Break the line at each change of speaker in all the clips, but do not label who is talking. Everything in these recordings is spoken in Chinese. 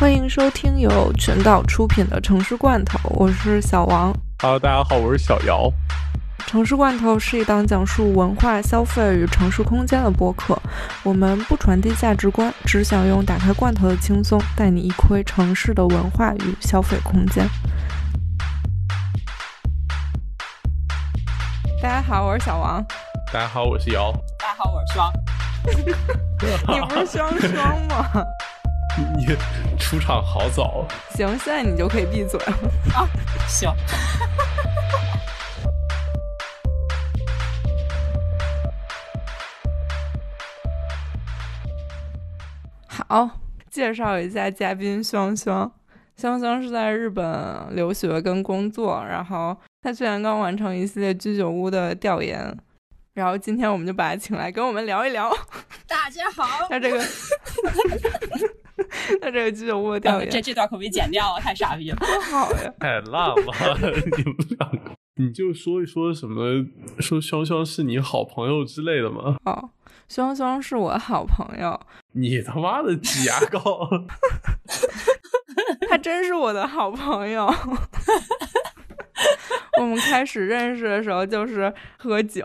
欢迎收听由全岛出品的《城市罐头》，我是小王。
Hello，大家好，我是小姚。
《城市罐头》是一档讲述文化消费与城市空间的播客。我们不传递价值观，只想用打开罐头的轻松，带你一窥城市的文化与消费空间。大家好，我是小王。
大家好，我是姚。
大家好，我是双。
你不是双双吗？
你出场好早。
行，现在你就可以闭嘴了。
啊，行。
好，介绍一下嘉宾香香。香香是在日本留学跟工作，然后他去年刚完成一系列居酒屋的调研，然后今天我们就把他请来跟我们聊一聊。
大家好，
他这个，他这个居酒屋的调研，
这这段可被剪掉啊，太傻逼了。
不 好呀，
太烂了，你们两个，你就说一说什么，说潇潇是你好朋友之类的吗？
哦，潇潇是我好朋友。
你他妈的挤牙膏！
他真是我的好朋友。我们开始认识的时候就是喝酒。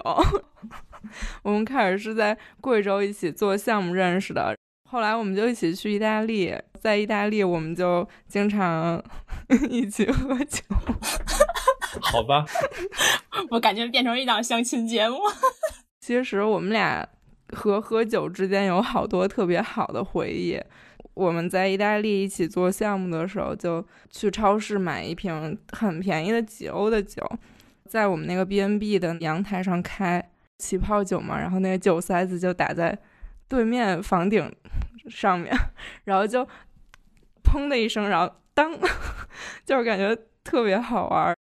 我们开始是在贵州一起做项目认识的，后来我们就一起去意大利，在意大利我们就经常 一起喝酒。
好吧，
我感觉变成一档相亲节目。
其实我们俩。和喝酒之间有好多特别好的回忆。我们在意大利一起做项目的时候，就去超市买一瓶很便宜的几欧的酒，在我们那个 B N B 的阳台上开起泡酒嘛，然后那个酒塞子就打在对面房顶上面，然后就砰的一声，然后当，就是感觉特别好玩。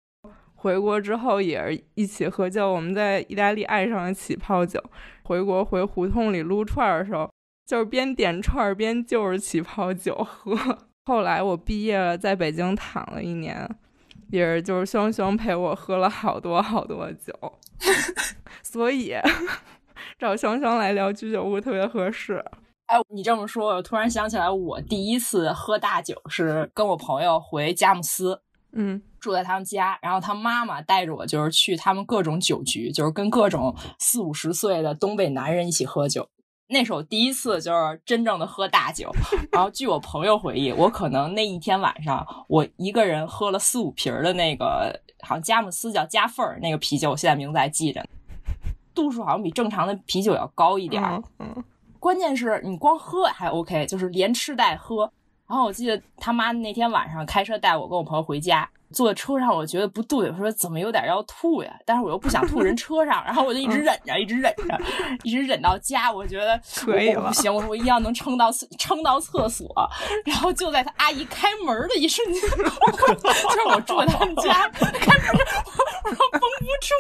回国之后也是一起喝酒，我们在意大利爱上了起泡酒。回国回胡同里撸串的时候，就是边点串边就着起泡酒喝。后来我毕业了，在北京躺了一年，也是就是香香陪我喝了好多好多酒，所以找香香来聊居酒屋特别合适。
哎，你这么说，我突然想起来，我第一次喝大酒是跟我朋友回佳木斯。
嗯，
住在他们家，然后他妈妈带着我，就是去他们各种酒局，就是跟各种四五十岁的东北男人一起喝酒。那是我第一次，就是真正的喝大酒。然后据我朋友回忆，我可能那一天晚上，我一个人喝了四五瓶的那个，好像佳木斯叫加份儿那个啤酒，我现在名字还记着，度数好像比正常的啤酒要高一点。
嗯，
关键是你光喝还 OK，就是连吃带喝。然后我记得他妈那天晚上开车带我跟我朋友回家，坐车上我觉得不对，我说怎么有点要吐呀？但是我又不想吐人车上，然后我就一直忍着，一直忍着，一直忍到家。我觉得
可以
不行，我说我一定要能撑到撑到厕所。然后就在他阿姨开门的一瞬间，就 是我住他们家，开门，我说绷不住，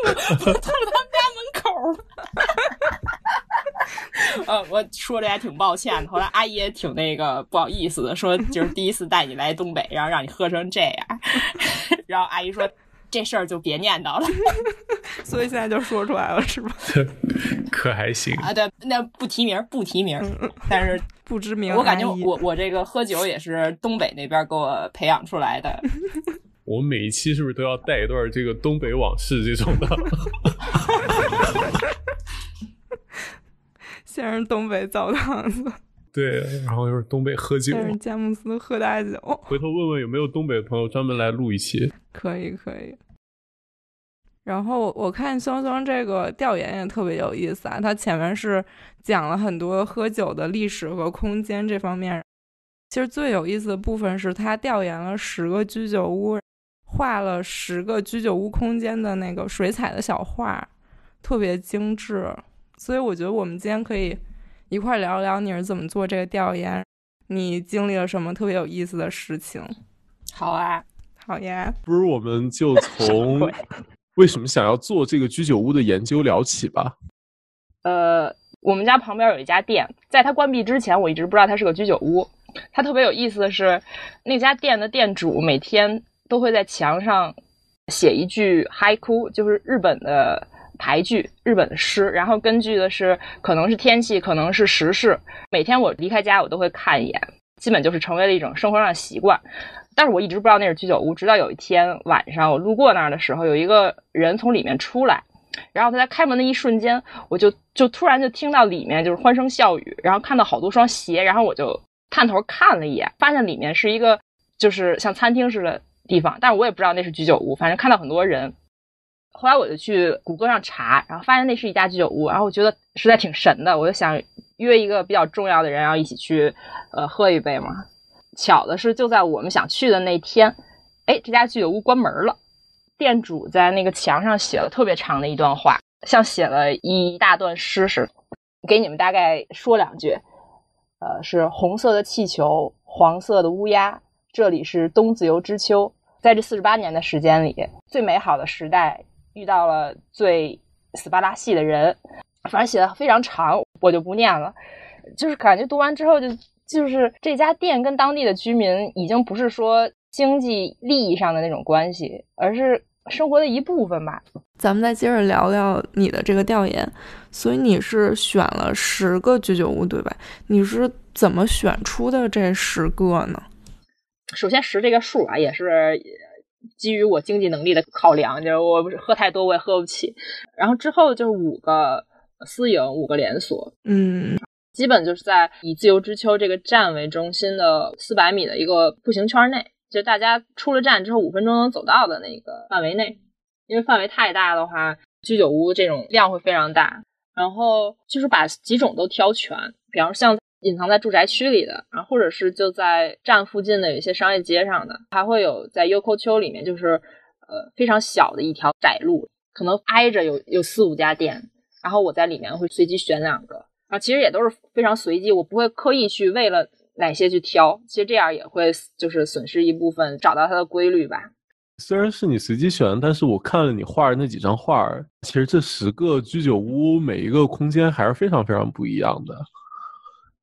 我吐他们家门口。呃，我说的还挺抱歉的。后来阿姨也挺那个不好意思的，说就是第一次带你来东北，然后让你喝成这样。然后阿姨说这事儿就别念叨了。
所以现在就说出来了，是吧？
可还行
啊？对，那不提名，不提名。但是
不知名，
我感觉我我这个喝酒也是东北那边给我培养出来的。
我每一期是不是都要带一段这个东北往事这种的？
先是东北澡堂子，
对，然后又是东北喝酒，
先是佳木斯喝大酒。
回头问问有没有东北的朋友专门来录一期，
可以可以。然后我看双双这个调研也特别有意思啊，他前面是讲了很多喝酒的历史和空间这方面。其实最有意思的部分是他调研了十个居酒屋，画了十个居酒屋空间的那个水彩的小画，特别精致。所以我觉得我们今天可以一块聊聊你是怎么做这个调研，你经历了什么特别有意思的事情。
好啊，
好呀。
不如我们就 从为什么想要做这个居酒屋的研究聊起吧。
呃，我们家旁边有一家店，在它关闭之前，我一直不知道它是个居酒屋。它特别有意思的是，那家店的店主每天都会在墙上写一句 haiku，就是日本的。排句日本的诗，然后根据的是可能是天气，可能是时事。每天我离开家，我都会看一眼。基本就是成为了一种生活上的习惯。但是我一直不知道那是居酒屋，直到有一天晚上我路过那儿的时候，有一个人从里面出来，然后他在开门的一瞬间，我就就突然就听到里面就是欢声笑语，然后看到好多双鞋，然后我就探头看了一眼，发现里面是一个就是像餐厅似的地方，但是我也不知道那是居酒屋，反正看到很多人。后来我就去谷歌上查，然后发现那是一家居酒屋，然后我觉得实在挺神的，我就想约一个比较重要的人，然后一起去呃喝一杯嘛。巧的是，就在我们想去的那天，哎，这家居酒屋关门了。店主在那个墙上写了特别长的一段话，像写了一大段诗似的。给你们大概说两句，呃，是红色的气球，黄色的乌鸦，这里是冬自由之秋。在这四十八年的时间里，最美好的时代遇到了最斯巴达系的人，反正写的非常长，我就不念了。就是感觉读完之后就。就是这家店跟当地的居民已经不是说经济利益上的那种关系，而是生活的一部分吧。
咱们再接着聊聊你的这个调研。所以你是选了十个居酒屋，对吧？你是怎么选出的这十个呢？
首先，十这个数啊，也是基于我经济能力的考量，就是我不是喝太多我也喝不起。然后之后就是五个私营，五个连锁。
嗯。
基本就是在以自由之丘这个站为中心的四百米的一个步行圈内，就大家出了站之后五分钟能走到的那个范围内。因为范围太大的话，居酒屋这种量会非常大。然后就是把几种都挑全，比方像隐藏在住宅区里的，然后或者是就在站附近的有一些商业街上的，还会有在优酷丘里面，就是呃非常小的一条窄路，可能挨着有有四五家店，然后我在里面会随机选两个。啊，其实也都是非常随机，我不会刻意去为了哪些去挑，其实这样也会就是损失一部分找到它的规律吧。
虽然是你随机选，但是我看了你画的那几张画，其实这十个居酒屋每一个空间还是非常非常不一样的。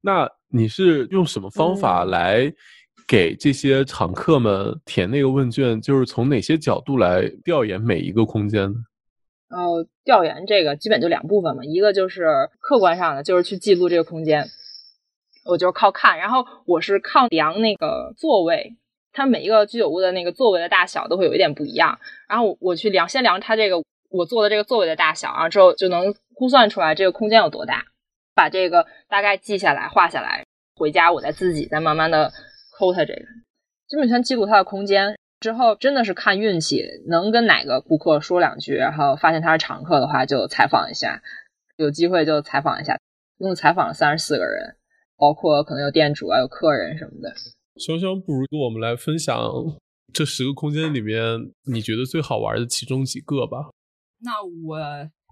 那你是用什么方法来给这些常客们填那个问卷？就是从哪些角度来调研每一个空间呢？
呃，调研这个基本就两部分嘛，一个就是客观上的，就是去记录这个空间，我就是靠看，然后我是靠量那个座位，它每一个居酒屋的那个座位的大小都会有一点不一样，然后我去量，先量它这个我坐的这个座位的大小，然后之后就能估算出来这个空间有多大，把这个大概记下来画下来，回家我再自己再慢慢的抠它这个，基本全记录它的空间。之后真的是看运气，能跟哪个顾客说两句，然后发现他是常客的话，就采访一下，有机会就采访一下。一共采访了三十四个人，包括可能有店主啊，有客人什么的。
潇潇，不如跟我们来分享这十个空间里面你觉得最好玩的其中几个吧。
那我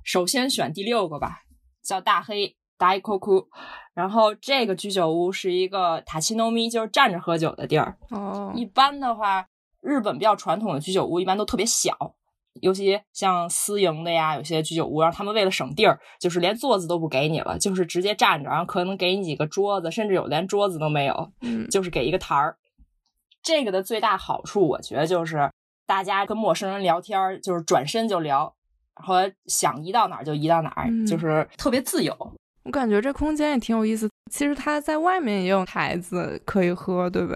首先选第六个吧，叫大黑大伊库库。然后这个居酒屋是一个塔奇诺咪，就是站着喝酒的地儿。
哦，
一般的话。日本比较传统的居酒屋一般都特别小，尤其像私营的呀，有些居酒屋，然后他们为了省地儿，就是连座子都不给你了，就是直接站着，然后可能给你几个桌子，甚至有连桌子都没有，就是给一个台儿。这个的最大好处，我觉得就是大家跟陌生人聊天，就是转身就聊，然后想移到哪儿就移到哪儿，就是特别自由。
我感觉这空间也挺有意思。其实它在外面也有台子可以喝，对吧？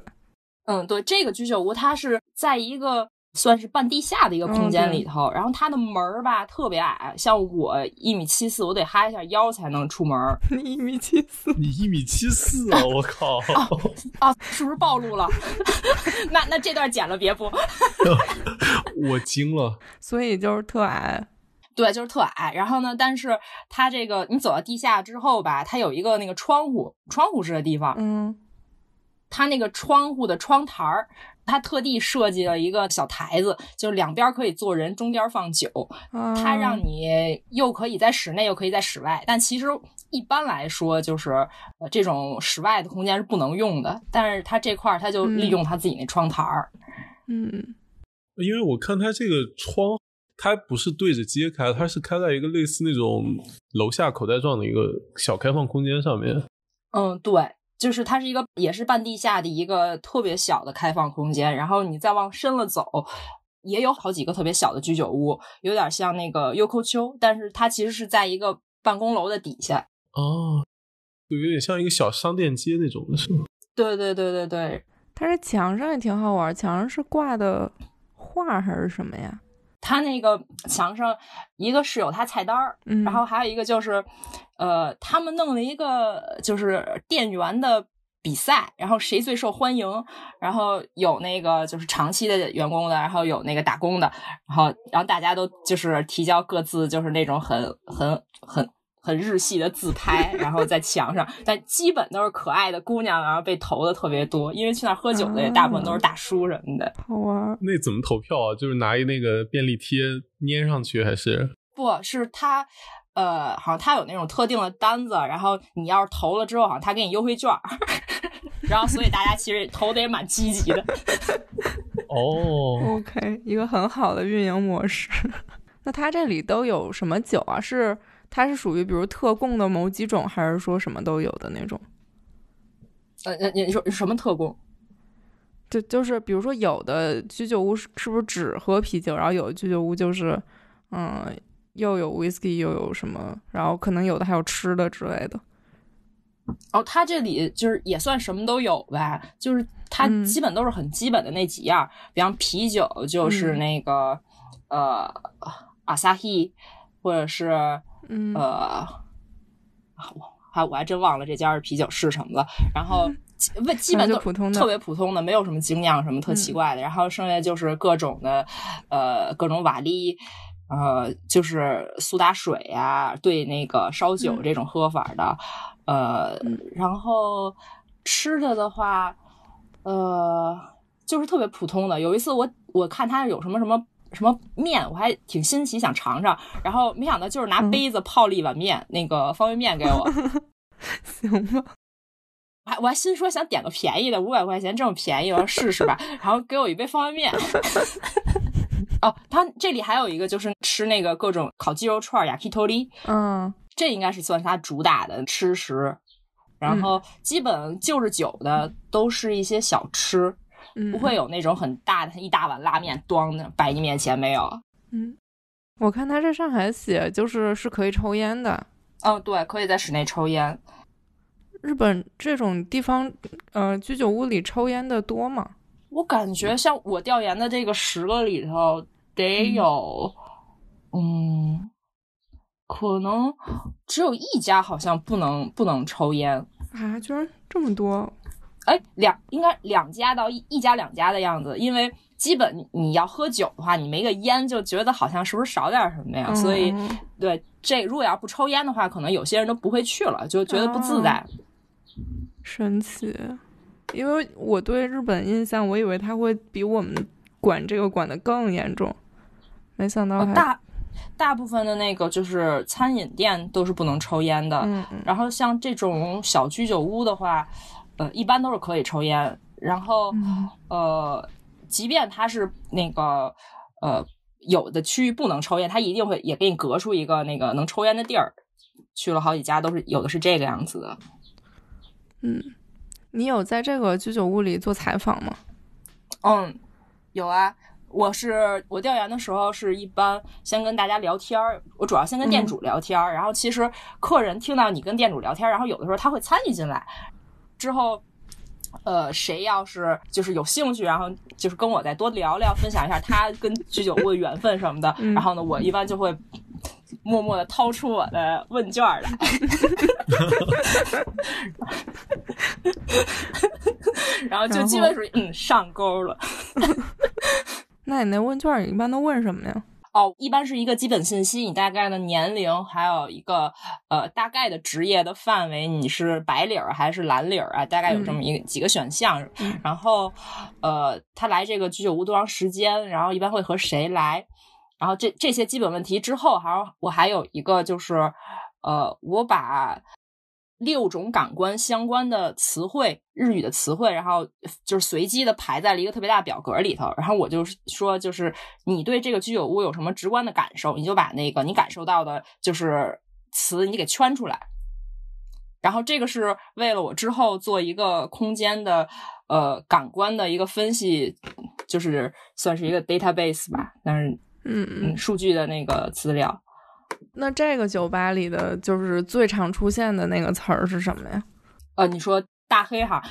嗯，对，这个居酒屋它是在一个算是半地下的一个空间里头，然后它的门儿吧特别矮，像我一米七四，我得哈一下腰才能出门。
你一米七四？
你一米七四啊！我靠！
啊，是不是暴露了？那那这段剪了别播。
我惊了。
所以就是特矮。
对，就是特矮。然后呢，但是它这个你走到地下之后吧，它有一个那个窗户，窗户式的地方。
嗯。
它那个窗户的窗台儿，它特地设计了一个小台子，就是两边可以坐人，中间放酒。它让你又可以在室内，又可以在室外。但其实一般来说，就是呃这种室外的空间是不能用的。但是它这块儿，它就利用它自己那窗台儿。
嗯，
因为我看它这个窗，它不是对着街开，它是开在一个类似那种楼下口袋状的一个小开放空间上面。
嗯，对。就是它是一个也是半地下的一个特别小的开放空间，然后你再往深了走，也有好几个特别小的居酒屋，有点像那个优酷丘，但是它其实是在一个办公楼的底下。
哦，就有点像一个小商店街那种的是吗？
对对对对对，
它这墙上也挺好玩，墙上是挂的画还是什么呀？
它那个墙上，一个是有他菜单儿，
嗯，
然后还有一个就是，呃，他们弄了一个就是店员的比赛，然后谁最受欢迎，然后有那个就是长期的员工的，然后有那个打工的，然后然后大家都就是提交各自就是那种很很很。很日系的自拍，然后在墙上，但基本都是可爱的姑娘，然后被投的特别多，因为去那儿喝酒的也大部分都是大叔什么的。
好玩。
那怎么投票啊？就是拿一那个便利贴粘上去，还是？
不是他，呃，好像他有那种特定的单子，然后你要是投了之后，好像他给你优惠券，然后所以大家其实投的也蛮积极的。
哦
，OK，一个很好的运营模式。那他这里都有什么酒啊？是？它是属于比如特供的某几种，还是说什么都有的那种？
呃，你你说什么特供？
就就是比如说有的居酒屋是是不是只喝啤酒，然后有的居酒屋就是嗯又有 whisky 又有什么，然后可能有的还有吃的之类的。
哦，它这里就是也算什么都有呗，就是它基本都是很基本的那几样，比方啤酒就是那个、呃阿萨希，或者是。
嗯，
呃，我还我还真忘了这家的啤酒是什么了。然后 问基本都
普通的，
特别普通的，没有什么精酿什么特奇怪的。然后剩下就是各种的，呃，各种瓦砾，呃，就是苏打水呀，兑那个烧酒这种喝法的。呃，然后吃的的话，呃，就是特别普通的。有一次我我看他有什么什么。什么面我还挺新奇，想尝尝，然后没想到就是拿杯子泡了一碗面，那个方便面给我，
行吧？
我还我还心说想点个便宜的，五百块钱这么便宜，我说试试吧，然后给我一杯方便面。哦，他这里还有一个就是吃那个各种烤鸡肉串雅 k i t o r i
嗯，
这应该是算是他主打的吃食，然后基本就是酒的都是一些小吃。不会有那种很大的一大碗拉面端摆你面前没有？
嗯，我看他这上海写就是是可以抽烟的。
哦，对，可以在室内抽烟。
日本这种地方，呃，居酒屋里抽烟的多吗？
我感觉像我调研的这个十个里头，得有，嗯，可能只有一家好像不能不能抽烟
啊，居然这么多。
哎，两应该两家到一一家两家的样子，因为基本你要喝酒的话，你没个烟就觉得好像是不是少点什么呀？所以，对这如果要不抽烟的话，可能有些人都不会去了，就觉得不自在。
神奇，因为我对日本印象，我以为他会比我们管这个管的更严重，没想到
大大部分的那个就是餐饮店都是不能抽烟的。
嗯嗯。
然后像这种小居酒屋的话。呃，一般都是可以抽烟，然后呃，即便他是那个呃有的区域不能抽烟，他一定会也给你隔出一个那个能抽烟的地儿。去了好几家，都是有的是这个样子的。
嗯，你有在这个居酒屋里做采访吗？
嗯，有啊。我是我调研的时候是一般先跟大家聊天儿，我主要先跟店主聊天儿，然后其实客人听到你跟店主聊天，然后有的时候他会参与进来。之后，呃，谁要是就是有兴趣，然后就是跟我再多聊聊，分享一下他跟居酒屋的缘分什么的。然后呢，我一般就会默默的掏出我的问卷来，然后就基本属于嗯上钩了。
那你那问卷一般都问什么呀？
哦，一般是一个基本信息，你大概的年龄，还有一个呃大概的职业的范围，你是白领儿还是蓝领儿啊？大概有这么一个几个选项。然后呃，他来这个居酒屋多长时间？然后一般会和谁来？然后这这些基本问题之后，还我还有一个就是呃，我把。六种感官相关的词汇，日语的词汇，然后就是随机的排在了一个特别大的表格里头。然后我就说，就是你对这个居酒屋有什么直观的感受，你就把那个你感受到的，就是词你给圈出来。然后这个是为了我之后做一个空间的呃感官的一个分析，就是算是一个 database 吧，但是
嗯嗯
数据的那个资料。
那这个酒吧里的就是最常出现的那个词儿是什么呀？
呃，你说大黑哈，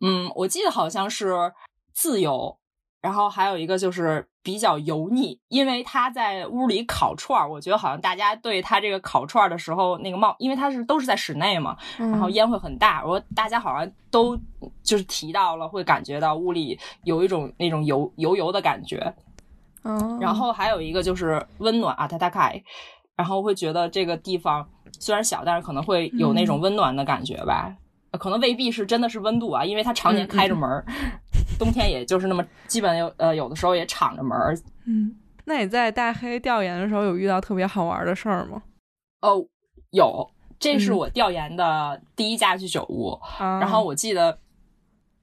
嗯，我记得好像是自由，然后还有一个就是比较油腻，因为他在屋里烤串儿，我觉得好像大家对他这个烤串儿的时候那个冒，因为他是都是在室内嘛，然后烟会很大，我大家好像都就是提到了，会感觉到屋里有一种那种油油油的感觉。
嗯，
然后还有一个就是温暖啊，塔塔凯，然后会觉得这个地方虽然小，但是可能会有那种温暖的感觉吧。可能未必是真的是温度啊，因为它常年开着门儿，冬天也就是那么基本有呃有的时候也敞着门儿。
嗯，那你在大黑调研的时候有遇到特别好玩的事儿吗？
哦，有，这是
嗯
我调研的第一家居酒屋。
啊，
然后我记得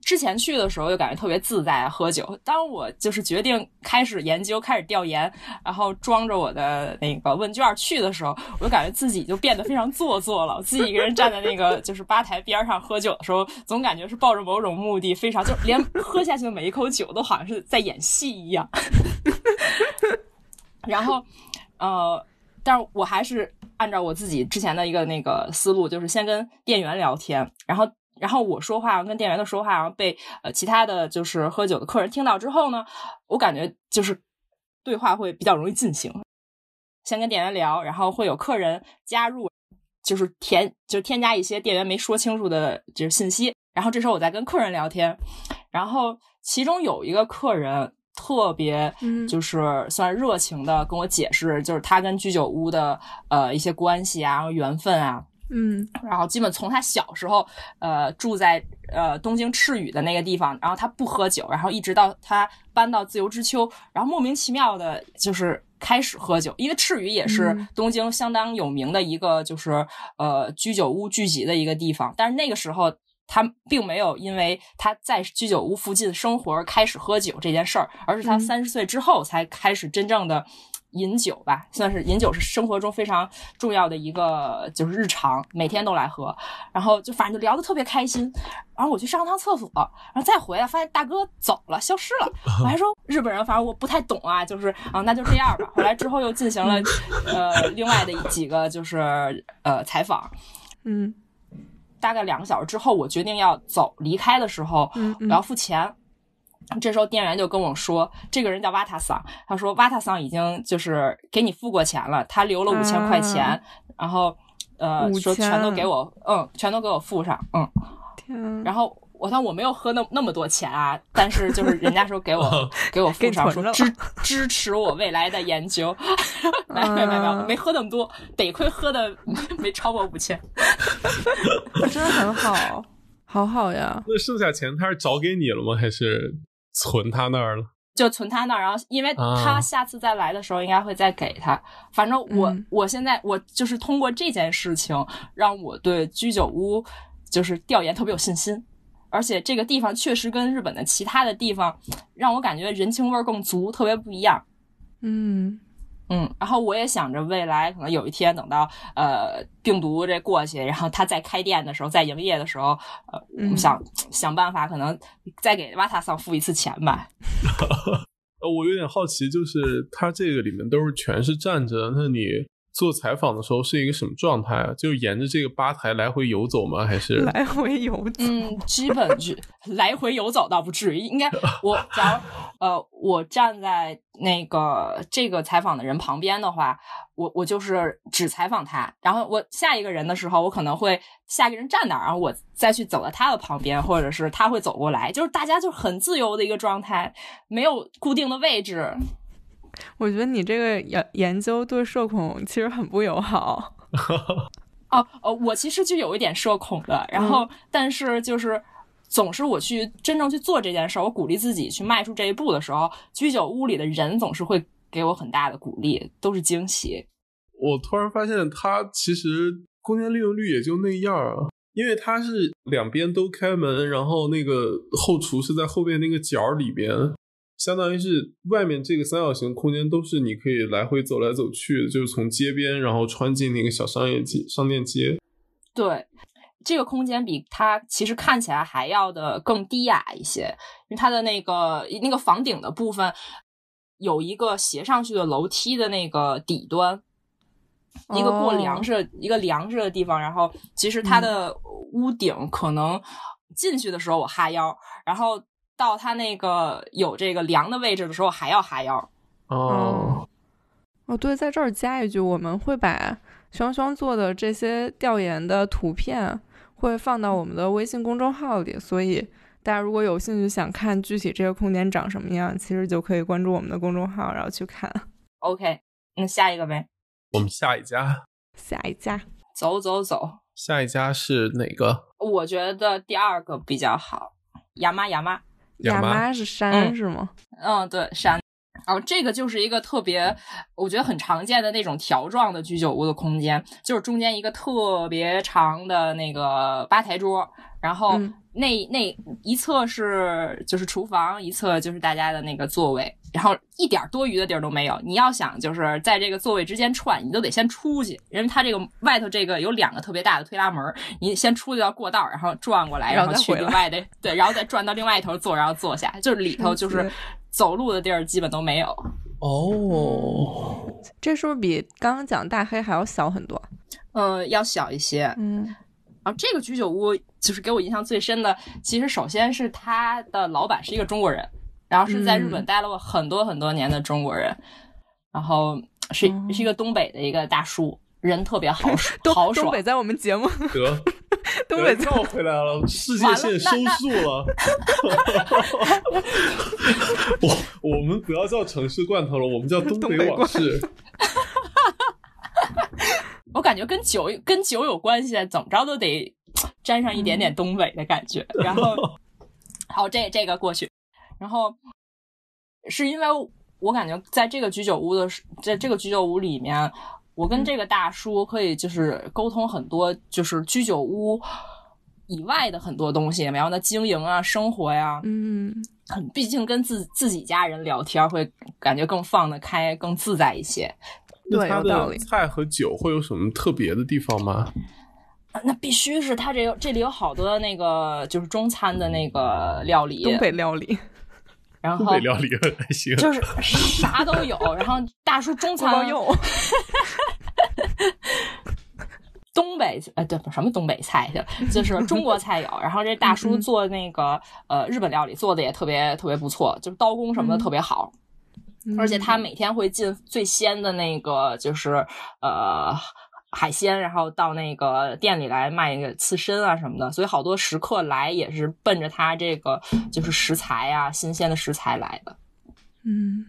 之前去的时候就感觉特别自在，喝酒。当我就是决定开始研究、开始调研，然后装着我的那个问卷去的时候，我就感觉自己就变得非常做作了。我自己一个人站在那个就是吧台边上喝酒的时候，总感觉是抱着某种目的，非常就连喝下去的每一口酒都好像是在演戏一样。然后，呃，但是我还是按照我自己之前的一个那个思路，就是先跟店员聊天，然后，然后我说话跟店员的说话，然后被呃其他的就是喝酒的客人听到之后呢，我感觉就是对话会比较容易进行。先跟店员聊，然后会有客人加入，就是填就添加一些店员没说清楚的就是信息，然后这时候我再跟客人聊天，然后其中有一个客人。特别
嗯
就是算热情的跟我解释，就是他跟居酒屋的呃一些关系啊、然后缘分啊，
嗯。
然后基本从他小时候呃住在呃东京赤羽的那个地方，然后他不喝酒，然后一直到他搬到自由之丘，然后莫名其妙的就是开始喝酒，因为赤羽也是
嗯。
东京相当有名的一个就是呃居酒屋聚集的一个地方，但是那个时候。他并没有因为他在居酒屋附近生活而开始喝酒这件事儿，而是他
嗯。
三十岁之后才开始真正的饮酒吧，算是饮酒是生活中非常重要的一个就是日常，每天都来喝。然后就反正就聊得特别开心。然后我去上趟厕所，然后再回来发现大哥走了，消失了。我还说日本人，反正我不太懂啊，就是啊，那就这样吧。后来之后又进行了呃另外的几个就是呃采访。
嗯
大概两个小时之后，我决定要走离开的时候，
嗯嗯
我要付钱。这时候店员就跟我说，这个人叫瓦塔桑，他说瓦塔桑已经就是给你付过钱了，他留了五千块钱，
啊
然后呃说全都给我，嗯，全都给我付上，嗯，
天，
然后我当我没有喝那那么多钱啊，但是就是人家说给我给我 付上，说支 支持我未来的研究，没没没没
啊
没喝那么多，得亏喝的没超过五千。
真的很好，好好呀。
那剩下钱他是找给你了吗？还是存他那儿了？
就存他那儿，然后因为
啊
他下次再来的时候应该会再给他。反正我、
嗯
我现在我就是通过这件事情，让我对居酒屋就是调研特别有信心，而且这个地方确实跟日本的其他的地方让我感觉人情味儿更足，特别不一样。
嗯
嗯，然后我也想着未来可能有一天等到呃病毒这过去，然后他再开店的时候，再营业的时候，呃，
嗯
想想办法可能再给瓦塔桑付一次钱吧。
呃，我有点好奇，就是他这个里面都是全是站着，那你做采访的时候是一个什么状态啊？就是沿着这个吧台来回游走吗？还是
来回游走。
嗯，基本就来回游走倒不至于，应该 我假如呃我站在那个这个采访的人旁边的话，我我就是只采访他，然后我下一个人的时候，我可能会下一个人站那儿，然后我再去走到他的旁边，或者是他会走过来，就是大家就很自由的一个状态，没有固定的位置。
我觉得你这个研研究对社恐其实很不友好。
哦哦，我其实就有一点社恐的，然后、但是就是总是我去真正去做这件事儿，我鼓励自己去迈出这一步的时候，居酒屋里的人总是会给我很大的鼓励，都是惊喜。
我突然发现它其实空间利用率也就那样啊，因为它是两边都开门，然后那个后厨是在后边那个角里边，相当于是外面这个三角形空间都是你可以来回走来走去的，就是从街边然后穿进那个小商业街、商店街。
对，这个空间比它其实看起来还要的更低雅一些，因为它的那个那个房顶的部分有一个斜上去的楼梯的那个底端。一个过梁
哦
似的、一个梁似的地方，然后其实它的屋顶可能进去的时候我哈腰，然后到它那个有这个梁的位置的时候还要哈腰。
哦，
哦，对，在这儿加一句，我们会把双双做的这些调研的图片会放到我们的微信公众号里，所以大家如果有兴趣想看具体这个空间长什么样，其实就可以关注我们的公众号，然后去看。
OK，那下一个呗，
我们下一家，
下一家，
走走走。
下一家是哪个？
我觉得第二个比较好，亚妈亚麻。
亚麻
妈是山、
嗯
是吗？
嗯，对，山。然后这个就是一个特别，我觉得很常见的那种条状的居酒屋的空间，就是中间一个特别长的那个吧台桌，然后
嗯
那、那一侧是就是厨房，一侧就是大家的那个座位，然后一点多余的地儿都没有。你要想就是在这个座位之间串，你都得先出去，因为它这个外头这个有两个特别大的推拉门，你先出去到过道，然后转过来，
然
然后去
后再回来
另外的对，然后再转到另外一头坐，然后坐下，就是里头就是走路的地儿基本都没有。
哦，
这是不是比刚刚讲大黑还要小很多？
嗯，要小一些。
嗯
然后这个居酒屋就是给我印象最深的，其实首先是他的老板是一个中国人，然后是在日本
嗯
待了很多很多年的中国人，然后是
哦
是一个东北的一个大叔，人特别豪
爽
豪爽
东北。在我们节目，
得
东北在
绕回来了，世界线收束了。我我们不要叫城市罐头了，我们叫东北往事。
我感觉跟酒跟酒有关系，怎么着都得沾上一点点东北的感觉。然后，好，这这个过去，然后是因为我感觉在这个居酒屋的，在这个居酒屋里面，我跟这个大叔可以就是沟通很多，就是居酒屋以外的很多东西，然后呢经营啊、生活呀、
嗯
很毕竟跟自自己家人聊天会感觉更放得开、更自在一些。
对有道理
的菜和酒会有什么特别的地方吗？
啊那必须是他这有这里有好多那个就是中餐的那个料理，
东北料理，
然后
东北料理还行。
就是啥都有。然后大叔中餐
锅包肉，
东北呃对什么东北菜去，就是中国菜有。然后这大叔做那个呃日本料理做的也特别特别不错，就是刀工什么的特别好。而且他每天会进最鲜的那个，就是呃海鲜，然后到那个店里来卖那个刺身啊什么的，所以好多食客来也是奔着他这个就是食材啊新鲜的食材来的。
嗯，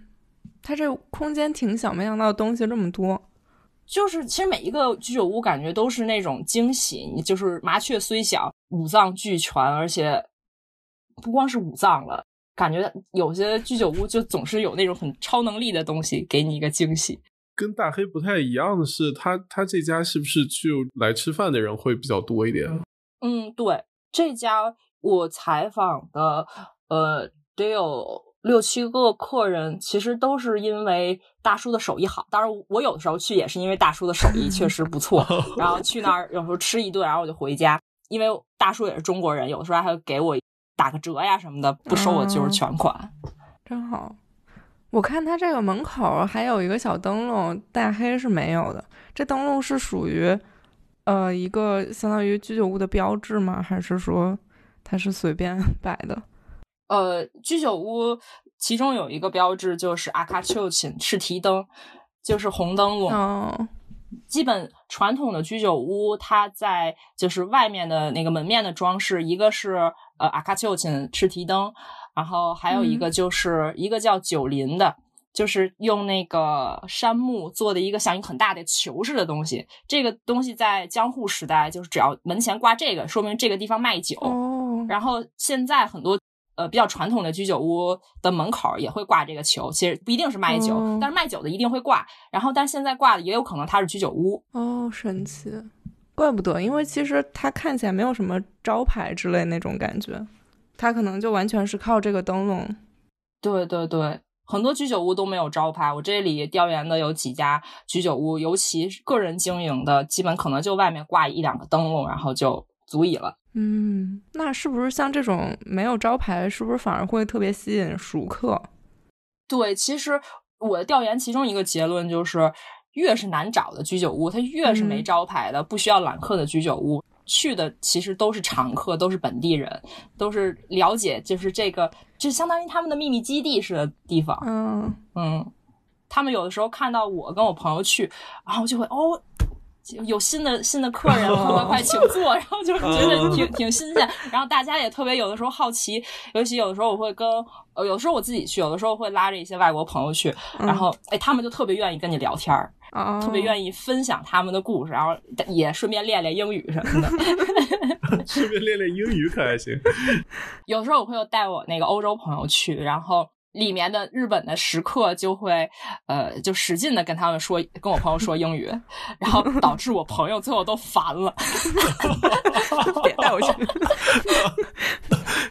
它这空间挺小，没想到东西这么多。
就是其实每一个居酒屋感觉都是那种惊喜，你就是麻雀虽小，五脏俱全，而且不光是五脏了。感觉有些居酒屋就总是有那种很超能力的东西，给你一个惊喜。
跟大黑不太一样的是，他他这家是不是就来吃饭的人会比较多一点？
嗯，对，这家我采访的，呃，得有六七个客人，其实都是因为大叔的手艺好。当然，我有的时候去也是因为大叔的手艺确实不错，然后去那儿有时候吃一顿，然后我就回家。因为大叔也是中国人，有的时候还会给我打个折呀什么的，不收我就是全款。
真好。我看它这个门口还有一个小灯笼，大黑是没有的。这灯笼是属于呃一个相当于居酒屋的标志吗？还是说它是随便 摆的？
呃，居酒屋其中有一个标志就是阿卡丘琴是提灯，就是红灯笼。
哦，
基本传统的居酒屋，它在就是外面的那个门面的装饰，一个是呃阿卡丘琴赤提灯，然后还有一个就是、一个叫九林的，就是用那个杉木做的一个像一个很大的球似的东西。这个东西在江户时代，就是只要门前挂这个，说明这个地方卖酒。
哦，
然后现在很多呃比较传统的居酒屋的门口也会挂这个球，其实不一定是卖酒，
哦
但是卖酒的一定会挂。然后，但现在挂的也有可能它是居酒屋。
哦，神奇，怪不得，因为其实它看起来没有什么招牌之类那种感觉，它可能就完全是靠这个灯笼。
对对对，很多居酒屋都没有招牌。我这里调研的有几家居酒屋，尤其个人经营的，基本可能就外面挂一两个灯笼，然后就足以了。
嗯，那是不是像这种没有招牌，是不是反而会特别吸引熟客？
对，其实我的调研其中一个结论就是，越是难找的居酒屋，它越是没
嗯
招牌的、不需要揽客的居酒屋，去的其实都是常客，都是本地人，都是了解，就是这个，就相当于他们的秘密基地似的地方。
嗯
嗯，他们有的时候看到我跟我朋友去，然后就会哦。有新的新的客人，快快快，请坐！然后就是觉得挺挺新鲜，然后大家也特别有的时候好奇，尤其有的时候我会跟，呃，有的时候我自己去，有的时候会拉着一些外国朋友去，然后哎，他们就特别愿意跟你聊天儿，特别愿意分享他们的故事，然后也顺便练练英语什么的。
顺便练练英语可还行？
有时候我会带我那个欧洲朋友去，然后。里面的日本的食客就会，呃，就使劲的跟他们说，跟我朋友说英语，然后导致我朋友最后都烦了。别带我去。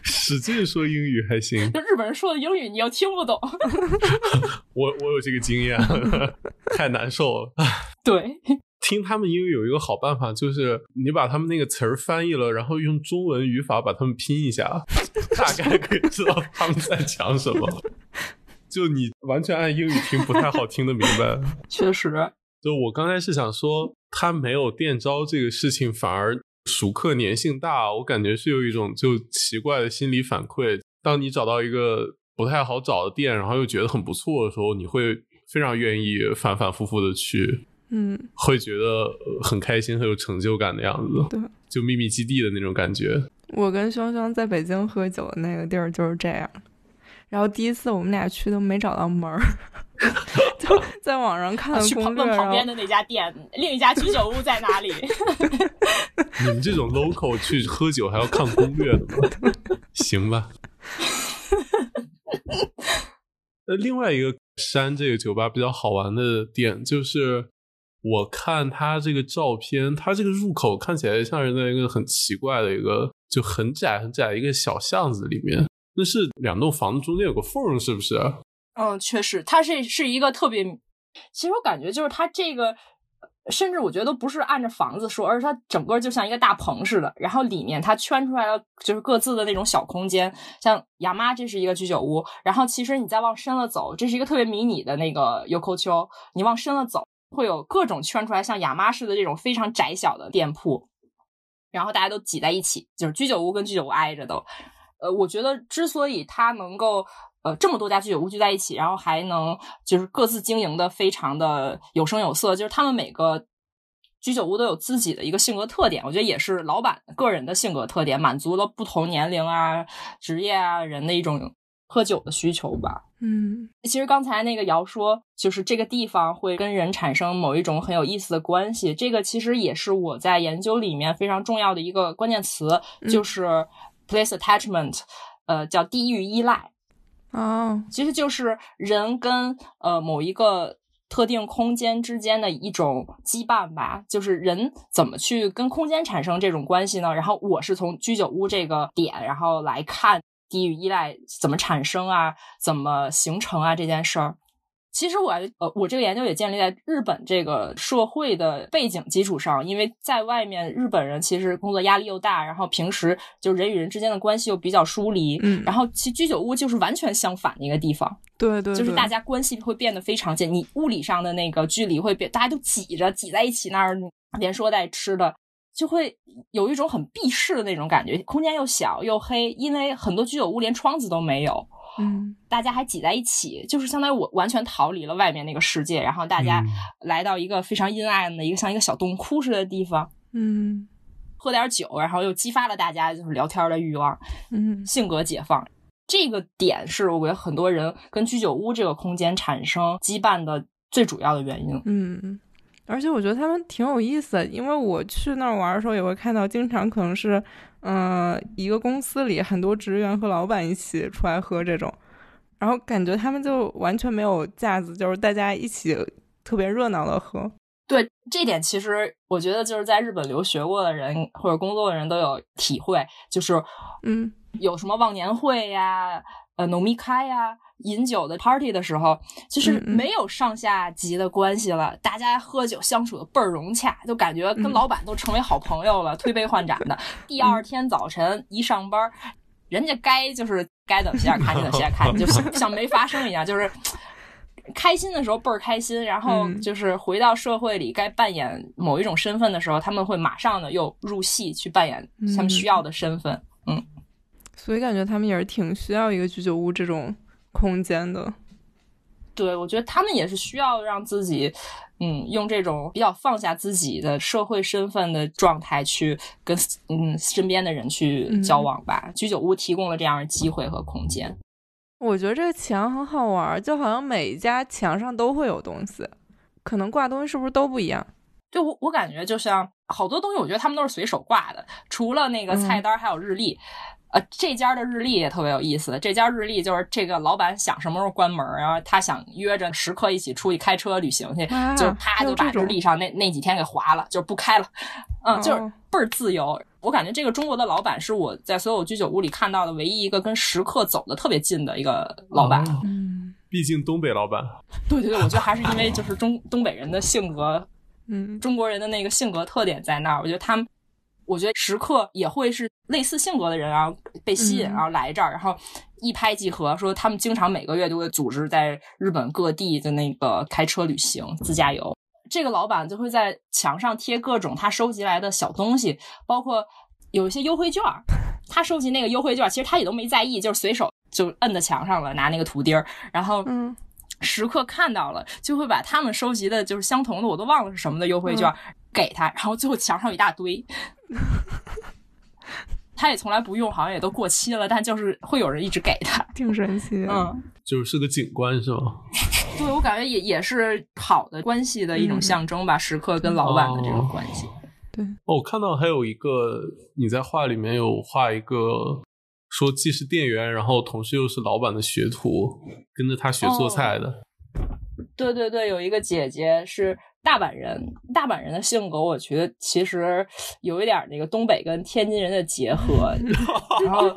使劲说英语还行，
就日本人说的英语你又听不懂。
我我有这个经验，太难受了。
对。
听他们英语有一个好办法，就是你把他们那个词儿翻译了，然后用中文语法把他们拼一下，大概可以知道他们在讲什么。就你完全按英语听，不太好听得明白。
确实，
就我刚才是想说，他没有店招这个事情，反而熟客粘性大。我感觉是有一种就奇怪的心理反馈。当你找到一个不太好找的店，然后又觉得很不错的时候，你会非常愿意反反复复的去。
嗯，
会觉得很开心、很有成就感的样子。
对，
就秘密基地的那种感觉。
我跟双双在北京喝酒的那个地儿就是这样。然后第一次我们俩去都没找到门儿，就 在网上看攻略，
问旁边的那家店，另一家居酒屋在哪里？
你们这种 local 去喝酒还要看攻略的吗？行吧。那另外一个山这个酒吧比较好玩的点就是。我看他这个照片，他这个入口看起来像是在一个很奇怪的一个就很窄很窄一个小巷子里面。那是两栋房子中间有个缝，是不是？
嗯，确实，它是是一个特别。其实我感觉就是它这个，甚至我觉得都不是按着房子说，而是它整个就像一个大棚似的。然后里面它圈出来了就是各自的那种小空间，像亚妈这是一个居酒屋。然后其实你再往深了走，这是一个特别迷你的那个 Yoko 丘。你往深了走。会有各种圈出来像亚妈似的这种非常窄小的店铺，然后大家都挤在一起，就是居酒屋跟居酒屋挨着都。呃，我觉得之所以它能够呃这么多家居酒屋聚在一起，然后还能就是各自经营的非常的有声有色，就是他们每个居酒屋都有自己的一个性格特点，我觉得也是老板个人的性格特点，满足了不同年龄啊、职业啊人的一种。喝酒的需求吧，
嗯，
其实刚才那个瑶说，就是这个地方会跟人产生某一种很有意思的关系，这个其实也是我在研究里面非常重要的一个关键词，就是 place attachment，呃，叫地域依赖，
哦，
其实就是人跟呃某一个特定空间之间的一种羁绊吧，就是人怎么去跟空间产生这种关系呢？然后我是从居酒屋这个点，然后来看。地域依赖怎么产生啊？怎么形成啊？这件事儿，其实我呃，我这个研究也建立在日本这个社会的背景基础上，因为在外面日本人其实工作压力又大，然后平时就人与人之间的关系又比较疏离，
嗯，
然后其居酒屋就是完全相反的一个地方，
对对，
就是大家关系会变得非常近，你物理上的那个距离会变，大家都挤着挤在一起那儿连说带吃的。就会有一种很避世的那种感觉，空间又小又黑，因为很多居酒屋连窗子都没有，
嗯，
大家还挤在一起，就是相当于我完全逃离了外面那个世界，然后大家来到一个非常阴暗的一个像一个小洞窟似的地方，
嗯，
喝点酒，然后又激发了大家就是聊天的欲望，
嗯，
性格解放，这个点是我觉得很多人跟居酒屋这个空间产生羁绊的最主要的原因，
嗯。而且我觉得他们挺有意思的，因为我去那儿玩的时候也会看到，经常可能是，嗯，一个公司里很多职员和老板一起出来喝这种，然后感觉他们就完全没有架子，就是大家一起特别热闹的喝。
对这点，其实我觉得就是在日本留学过的人或者工作的人都有体会，就是，
嗯，
有什么忘年会呀，呃，农密开呀。饮酒的 party 的时候，就是没有上下级的关系了，大家喝酒相处的倍儿融洽，就感觉跟老板都成为好朋友了，推杯换盏的。第二天早晨一上班，人家该就是该怎么洗脸看就怎么洗脸看，就像 像没发生一样，就是开心的时候倍儿开心，然后
嗯
就是回到社会里该扮演某一种身份的时候，他们会马上的又入戏去扮演他们需要的身份。
嗯所以感觉他们也是挺需要一个居酒屋这种空间的。
对，我觉得他们也是需要让自己，嗯，用这种比较放下自己的社会身份的状态去跟嗯身边的人去交往吧。居酒屋提供了这样的机会和空间。
我觉得这个墙很好玩儿，就好像每一家墙上都会有东西，可能挂东西是不是都不一样？
对我，我感觉就像好多东西，我觉得他们都是随手挂的，除了那个菜单还有日历。呃，这家的日历也特别有意思。这家日历就是这个老板想什么时候关门，然后他想约着食客一起出去开车旅行去，
啊
就是啪就把日历上那那几天给划了，就是不开了。嗯，就是
哦
倍儿自由。我感觉这个中国的老板是我在所有居酒屋里看到的唯一一个跟食客走的特别近的一个老板。
哦
嗯
毕竟东北老板，
对对对，我觉得还是因为就是中东北人的性格
嗯
中国人的那个性格特点在那儿，我觉得他们，我觉得食客也会是类似性格的人，然后被吸引，
嗯
然后来这儿，然后一拍即合，说他们经常每个月都会组织在日本各地的那个开车旅行、自驾游。这个老板就会在墙上贴各种他收集来的小东西，包括有一些优惠券儿。他收集那个优惠券，其实他也都没在意，就是随手就摁在墙上了，拿那个图钉儿，然后
嗯
食客看到了，就会把他们收集的就是相同的，我都忘了是什么的优惠券、给他，然后最后墙上有一大堆。他也从来不用，好像也都过期了，但就是会有人一直给他。
挺神奇的。
嗯，
就是个景观是吗？
对我感觉也也是好的关系的一种象征吧，食客跟老板的这种关系。
哦，我看到还有一个你在画里面有画一个，说既是店员，然后同时又是老板的学徒，跟着他学做菜的。
对对对，有一个姐姐是大阪人，大阪人的性格，我觉得其实有一点那个东北跟天津人的结合，然后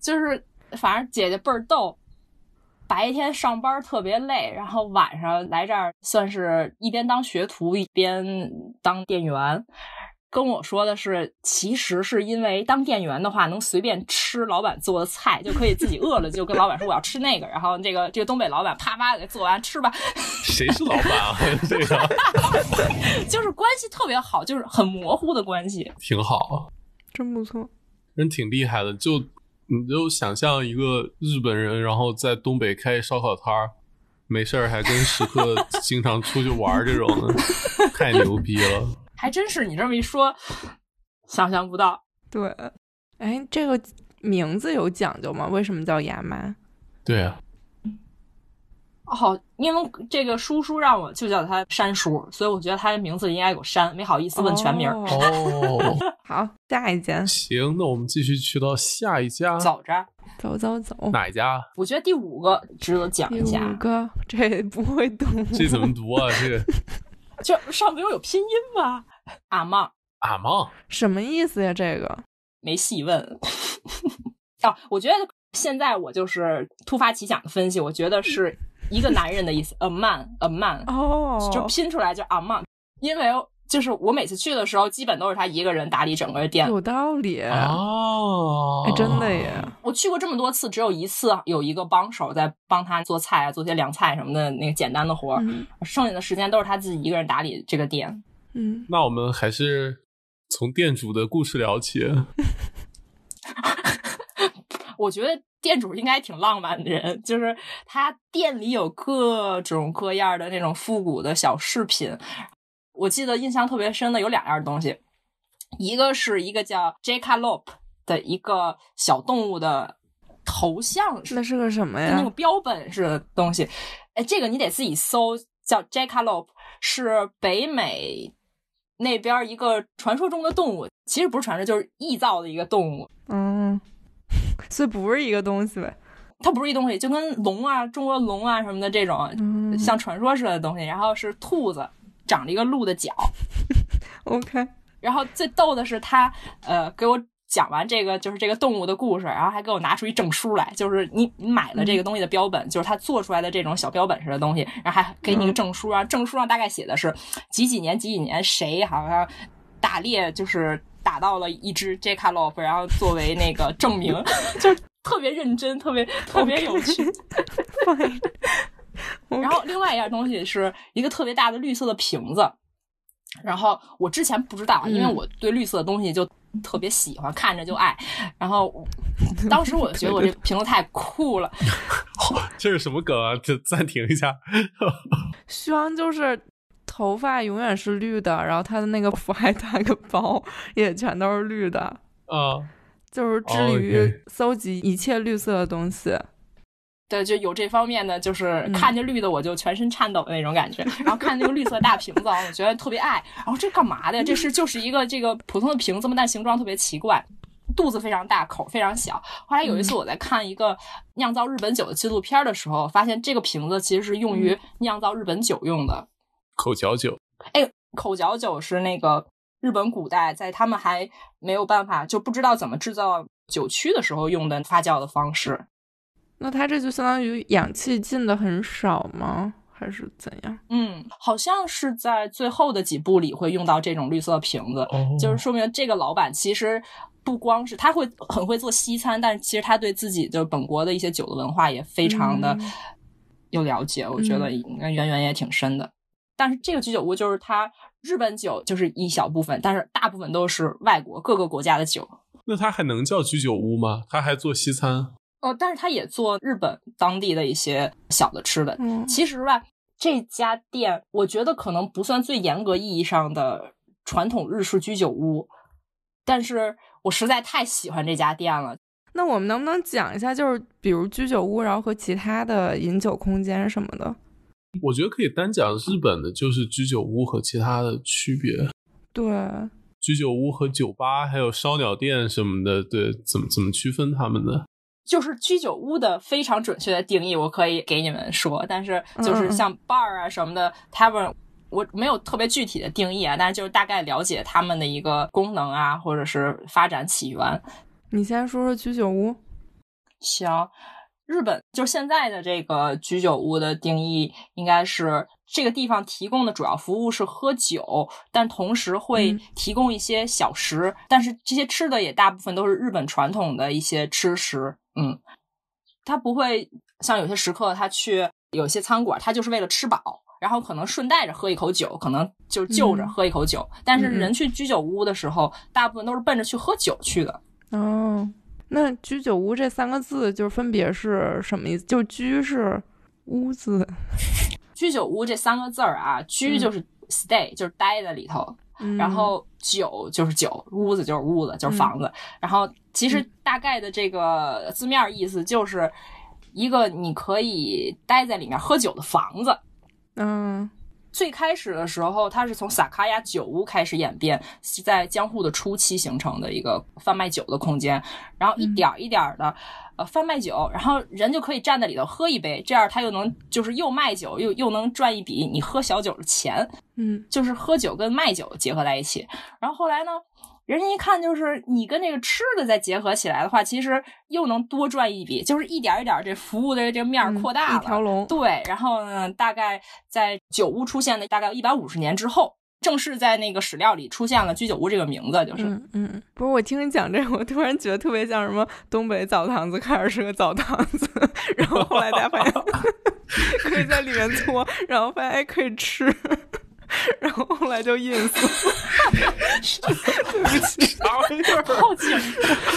就是反正姐姐倍儿逗，白天上班特别累，然后晚上来这儿算是一边当学徒一边当店员。跟我说的是，其实是因为当店员的话，能随便吃老板做的菜，就可以自己饿了就跟老板说我要吃那个，然后这个这个东北老板啪啪给做完吃吧，
谁是老板啊？这个
就是关系特别好，就是很模糊的关系。
挺好，
真不错。
人挺厉害的。就你就想象一个日本人，然后在东北开烧烤摊儿，没事儿还跟食客经常出去玩儿这种的，太牛逼了。
还真是你这么一说，想象不到。
对，哎，这个名字有讲究吗？为什么叫牙妈？
对啊，
哦，因为这个叔叔让我就叫他山叔，所以我觉得他的名字应该有山，没好意思问全名。
哦
哦，
好，下一家，
行，那我们继续去到下一家，
走着，
走走走。
哪一家？
我觉得第五个值得讲一下
五，个，这不会读。
这怎么读啊？这个
就上不是有拼音吗？阿茂
阿茂
什么意思呀？这个
没细问。哦，我觉得现在我就是突发奇想的分析，我觉得是一个男人的意思，a man，a man，、
哦，
就拼出来就阿梦，因为就是我每次去的时候，基本都是他一个人打理整个店。
有道理。
哦，
哎，真的耶！
我去过这么多次，只有一次有一个帮手在帮他做菜啊，做些凉菜什么的那个简单的活儿，
嗯
剩下的时间都是他自己一个人打理这个店。
嗯，
那我们还是从店主的故事聊起。
我觉得店主应该挺浪漫的人，就是他店里有各种各样的那种复古的小饰品。我记得印象特别深的有两样东西，一个是一个叫 Jackalope 的一个小动物的头像，
那是个什么
呀那
种？
标本似的东西。哎，这个你得自己搜，叫 Jackalope，是北美那边一个传说中的动物，其实不是传说，就是臆造的一个动物。
嗯，所以不是一个东西呗。
它不是一东西，就跟龙啊、中国龙啊什么的这种
嗯，
像传说似的东西。然后是兔子，长了一个鹿的角。
OK，
然后最逗的是他，呃，给我讲完这个就是这个动物的故事，然后还给我拿出一证书来，就是你你买了这个东西的标本，就是他做出来的这种小标本似的东西，然后还给你一个证书啊，证书上大概写的是几几年几几年谁好像打猎就是打到了一只 jackalope，然后作为那个证明，就是特别认真，特别特别有趣。然后另外一样东西是一个特别大的绿色的瓶子，然后我之前不知道，因为我对绿色的东西就特别喜欢，看着就爱。然后 当时我就觉得我这瓶子太酷了。
这是什么梗啊？就暂停一下。
虚王就是头发永远是绿的，然后他的那个福还大个包，也全都是绿的。
啊，
就是致力于搜集一切绿色的东西。
对，就有这方面的，就是看见绿的我就全身颤抖的那种感觉。然后看那个绿色大瓶子，我觉得特别爱。然后这干嘛的呀？这是就是一个这个普通的瓶子嘛，但形状特别奇怪，肚子非常大，口非常小。后来有一次我在看一个酿造日本酒的纪录片的时候，发现这个瓶子其实是用于酿造日本酒用的。
口嚼酒。
哎，口嚼酒是那个日本古代在他们还没有办法就不知道怎么制造酒曲的时候用的发酵的方式。
那它这就相当于氧气进的很少吗？还是怎样？
嗯，好像是在最后的几步里会用到这种绿色瓶子，就是说明这个老板其实不光是他会很会做西餐，但是其实他对自己的本国的一些酒的文化也非常的有了解。我觉得应该渊源也挺深的。但是这个居酒屋就是它日本酒就是一小部分，但是大部分都是外国各个国家的酒。
那它还能叫居酒屋吗？它还做西餐？
哦，但是他也做日本当地的一些小的吃的。
嗯，
其实吧，这家店我觉得可能不算最严格意义上的传统日式居酒屋，但是我实在太喜欢这家店了。
那我们能不能讲一下，就是比如居酒屋，然后和其他的饮酒空间什么的？
我觉得可以单讲日本的，就是居酒屋和其他的区别。
对，
居酒屋和酒吧还有烧鸟店什么的，对，怎么怎么区分他们的？
就是居酒屋的非常准确的定义，我可以给你们说。但是就是像 bar 啊什么的，tavern，我没有特别具体的定义啊。但是就是大概了解他们的一个功能啊，或者是发展起源。
你先说说居酒屋。
行，日本就现在的这个居酒屋的定义，应该是这个地方提供的主要服务是喝酒，但同时会提供一些小食。但是这些吃的也大部分都是日本传统的一些吃食。嗯，他不会像有些食客，他去有些餐馆，他就是为了吃饱，然后可能顺带着喝一口酒，可能就就着喝一口酒。但是人去居酒屋的时候，大部分都是奔着去喝酒去的。
哦，那居酒屋这三个字就分别是什么意思？就居是屋子，
居酒屋这三个字儿啊，居就是 stay，就是待在里头。然后酒就是酒，屋子就是屋子，就是房子。然后其实大概的这个字面意思就是一个你可以待在里面喝酒的房子。
嗯，
最开始的时候，它是从萨卡亚酒屋开始演变，是在江户的初期形成的一个贩卖酒的空间，然后一点一点的。呃，贩卖酒，然后人就可以站在里头喝一杯，这样他又能就是又卖酒又又能赚一笔你喝小酒的钱，
嗯，
就是喝酒跟卖酒结合在一起。然后后来呢，人家一看就是你跟这个吃的再结合起来的话，其实又能多赚一笔，就是一点一点这服务的这个面扩大
了，一条龙。
对，然后呢，大概在酒屋出现的大概一百五十年之后。正式在那个史料里出现了居酒屋这个名字，就是，
嗯，不是我听你讲这个，我突然觉得特别像什么东北澡堂子，开始是个澡堂子，然后后来大家发现 可以在里面搓，然后发现哎可以吃，然后后来就 ins，对不起，
啥玩意儿？
好紧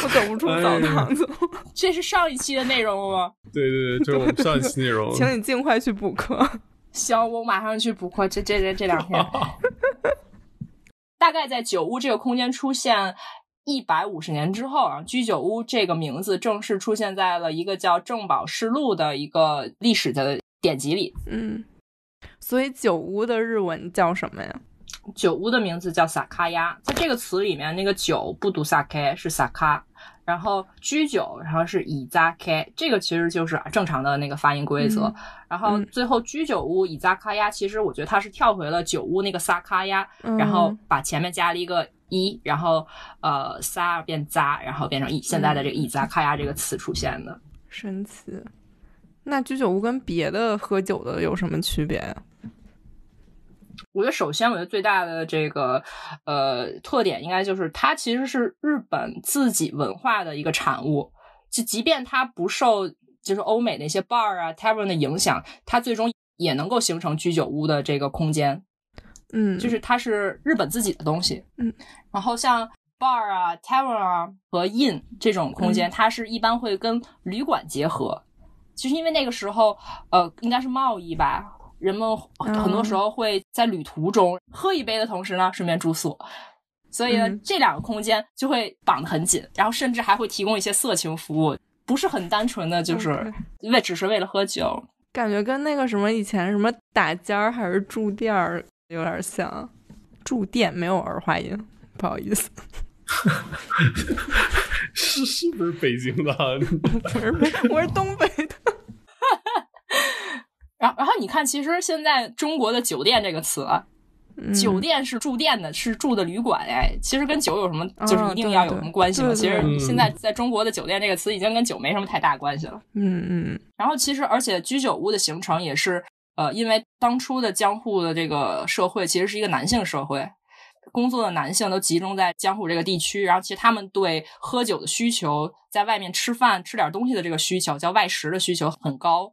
我走不出澡堂子。
这是上一期的内容吗？
对对对，就是我们上一期内容，
请你尽快去补课。
行，我马上去补课。这这这这两天，大概在酒屋这个空间出现一百五十年之后啊，居酒屋这个名字正式出现在了一个叫《正宝世录》的一个历史的典籍里。
嗯，所以酒屋的日文叫什么呀？
酒屋的名字叫萨卡亚，在这个词里面，那个酒不读萨开，是萨卡。然后居酒，然后是以扎开，这个其实就是正常的那个发音规则。然后最后居酒屋以扎卡呀，其实我觉得它是跳回了酒屋那个萨卡呀，然后把前面加了一个一，然后呃萨变扎，然后变成以现在的这个以扎卡呀这个词出现的。
神奇。那居酒屋跟别的喝酒的有什么区别呀？
我觉得首先，我觉得最大的这个呃特点，应该就是它其实是日本自己文化的一个产物。就即便它不受就是欧美那些 bar 啊、tavern 的影响，它最终也能够形成居酒屋的这个空间。
嗯，
就是它是日本自己的东西。
嗯，
然后像 bar 啊、tavern 啊和 inn 这种空间，它是一般会跟旅馆结合。就是因为那个时候，呃，应该是贸易吧，人们很多时候会在旅途中喝一杯的同时呢，顺便住宿。所以呢，这两个空间就会绑得很紧，然后甚至还会提供一些色情服务，不是很单纯的，就是为只是为了喝酒。
感觉跟那个什么以前什么打尖儿还是住店儿有点像。住店没有儿化音，不好意思。
是是不是北京的？
不是，我是东北的。
然后，然后你看，其实现在中国的酒店这个词，酒店是住店的，是住的旅馆。哎，其实跟酒有什么，就是一定要有什么关系吗？其实现在在中国的酒店这个词已经跟酒没什么太大关系了。
嗯嗯。
然后，其实而且居酒屋的形成也是，呃，因为当初的江户的这个社会其实是一个男性社会。工作的男性都集中在江户这个地区，然后其实他们对喝酒的需求，在外面吃饭吃点东西的这个需求，叫外食的需求很高。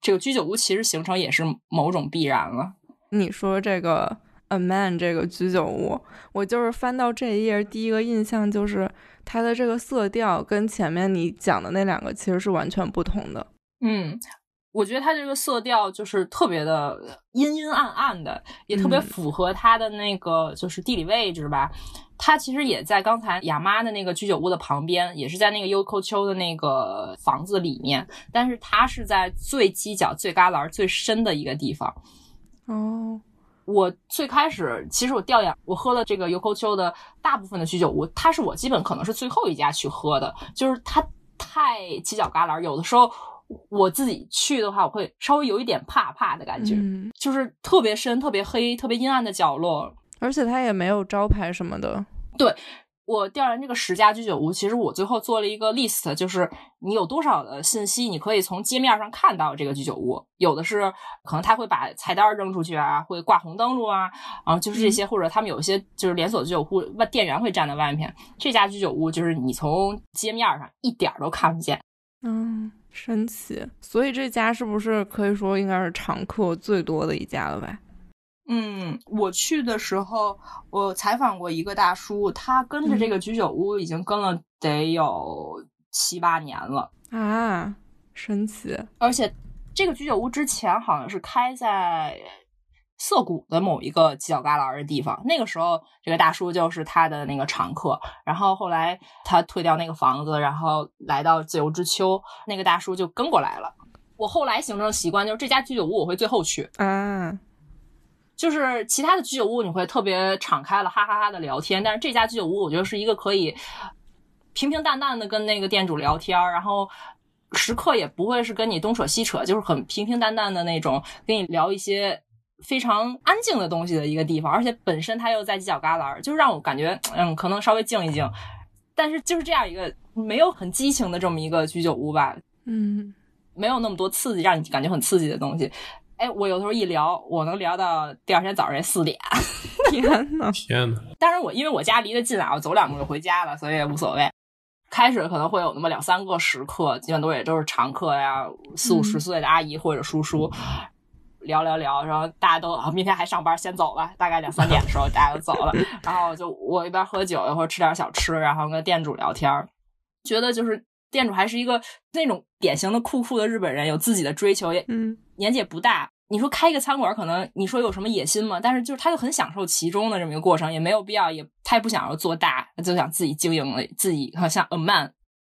这个居酒屋其实形成也是某种必然了。
你说这个 a man 这个居酒屋，我就是翻到这一页，第一个印象就是它的这个色调跟前面你讲的那两个其实是完全不同的。
嗯。我觉得它这个色调就是特别的阴阴暗暗的，也特别符合它的那个就是地理位置吧。它其实也在刚才亚妈的那个居酒屋的旁边，也是在那个优扣丘的那个房子里面，但是它是在最犄角、最旮旯、最深的一个地方。
哦，
我最开始其实我调研，我喝了这个优扣丘的大部分的居酒屋，它是我基本可能是最后一家去喝的，就是它太犄角旮旯，有的时候。我自己去的话，我会稍微有一点怕怕的感觉，嗯就是特别深、特别黑、特别阴暗的角落，
而且它也没有招牌什么的。
对我调研这个十家居酒屋，其实我最后做了一个 list，就是你有多少的信息，你可以从街面上看到这个居酒屋。有的是可能他会把菜单扔出去啊，会挂红灯笼啊，然后就是这些，或者他们有一些就是连锁居酒屋，外店员会站在外面。这家居酒屋就是你从街面上一点都看不见。
嗯。神奇，所以这家是不是可以说应该是常客最多的一家了呗？
嗯，我去的时候，我采访过一个大叔，他跟着这个居酒屋已经跟了得有七八年了
啊，神奇！
而且这个居酒屋之前好像是开在。涩谷的某一个犄角旮旯的地方，那个时候这个大叔就是他的那个常客。然后后来他退掉那个房子，然后来到自由之丘，那个大叔就跟过来了。我后来形成的习惯就是这家居酒屋我会最后去
嗯，
就是其他的居酒屋你会特别敞开了哈哈哈的聊天，但是这家居酒屋我觉得是一个可以平平淡淡的跟那个店主聊天，然后食客也不会是跟你东扯西扯，就是很平平淡淡的那种跟你聊一些。非常安静的东西的一个地方，而且本身它又在犄角旮旯，就让我感觉，嗯，可能稍微静一静。但是就是这样一个没有很激情的这么一个居酒屋吧，
嗯，
没有那么多刺激，让你感觉很刺激的东西。哎，我有时候一聊，我能聊到第二天早上四点。
天呐，
天呐！
当然我因为我家离得近啊，我走两步就回家了，所以也无所谓。开始可能会有那么两三个食客，基本都也都是常客呀，四五十岁的阿姨或者叔叔。聊聊聊，然后大家都啊，明天还上班，先走了。大概两三点的时候，大家都走了。然后就我一边喝酒，一会儿吃点小吃，然后跟店主聊天，觉得就是店主还是一个那种典型的酷酷的日本人，有自己的追求，也
嗯，
年纪也不大。你说开一个餐馆，可能你说有什么野心吗？但是就是他就很享受其中的这么一个过程，也没有必要，也他也不想要做大，就想自己经营了自己，像 a man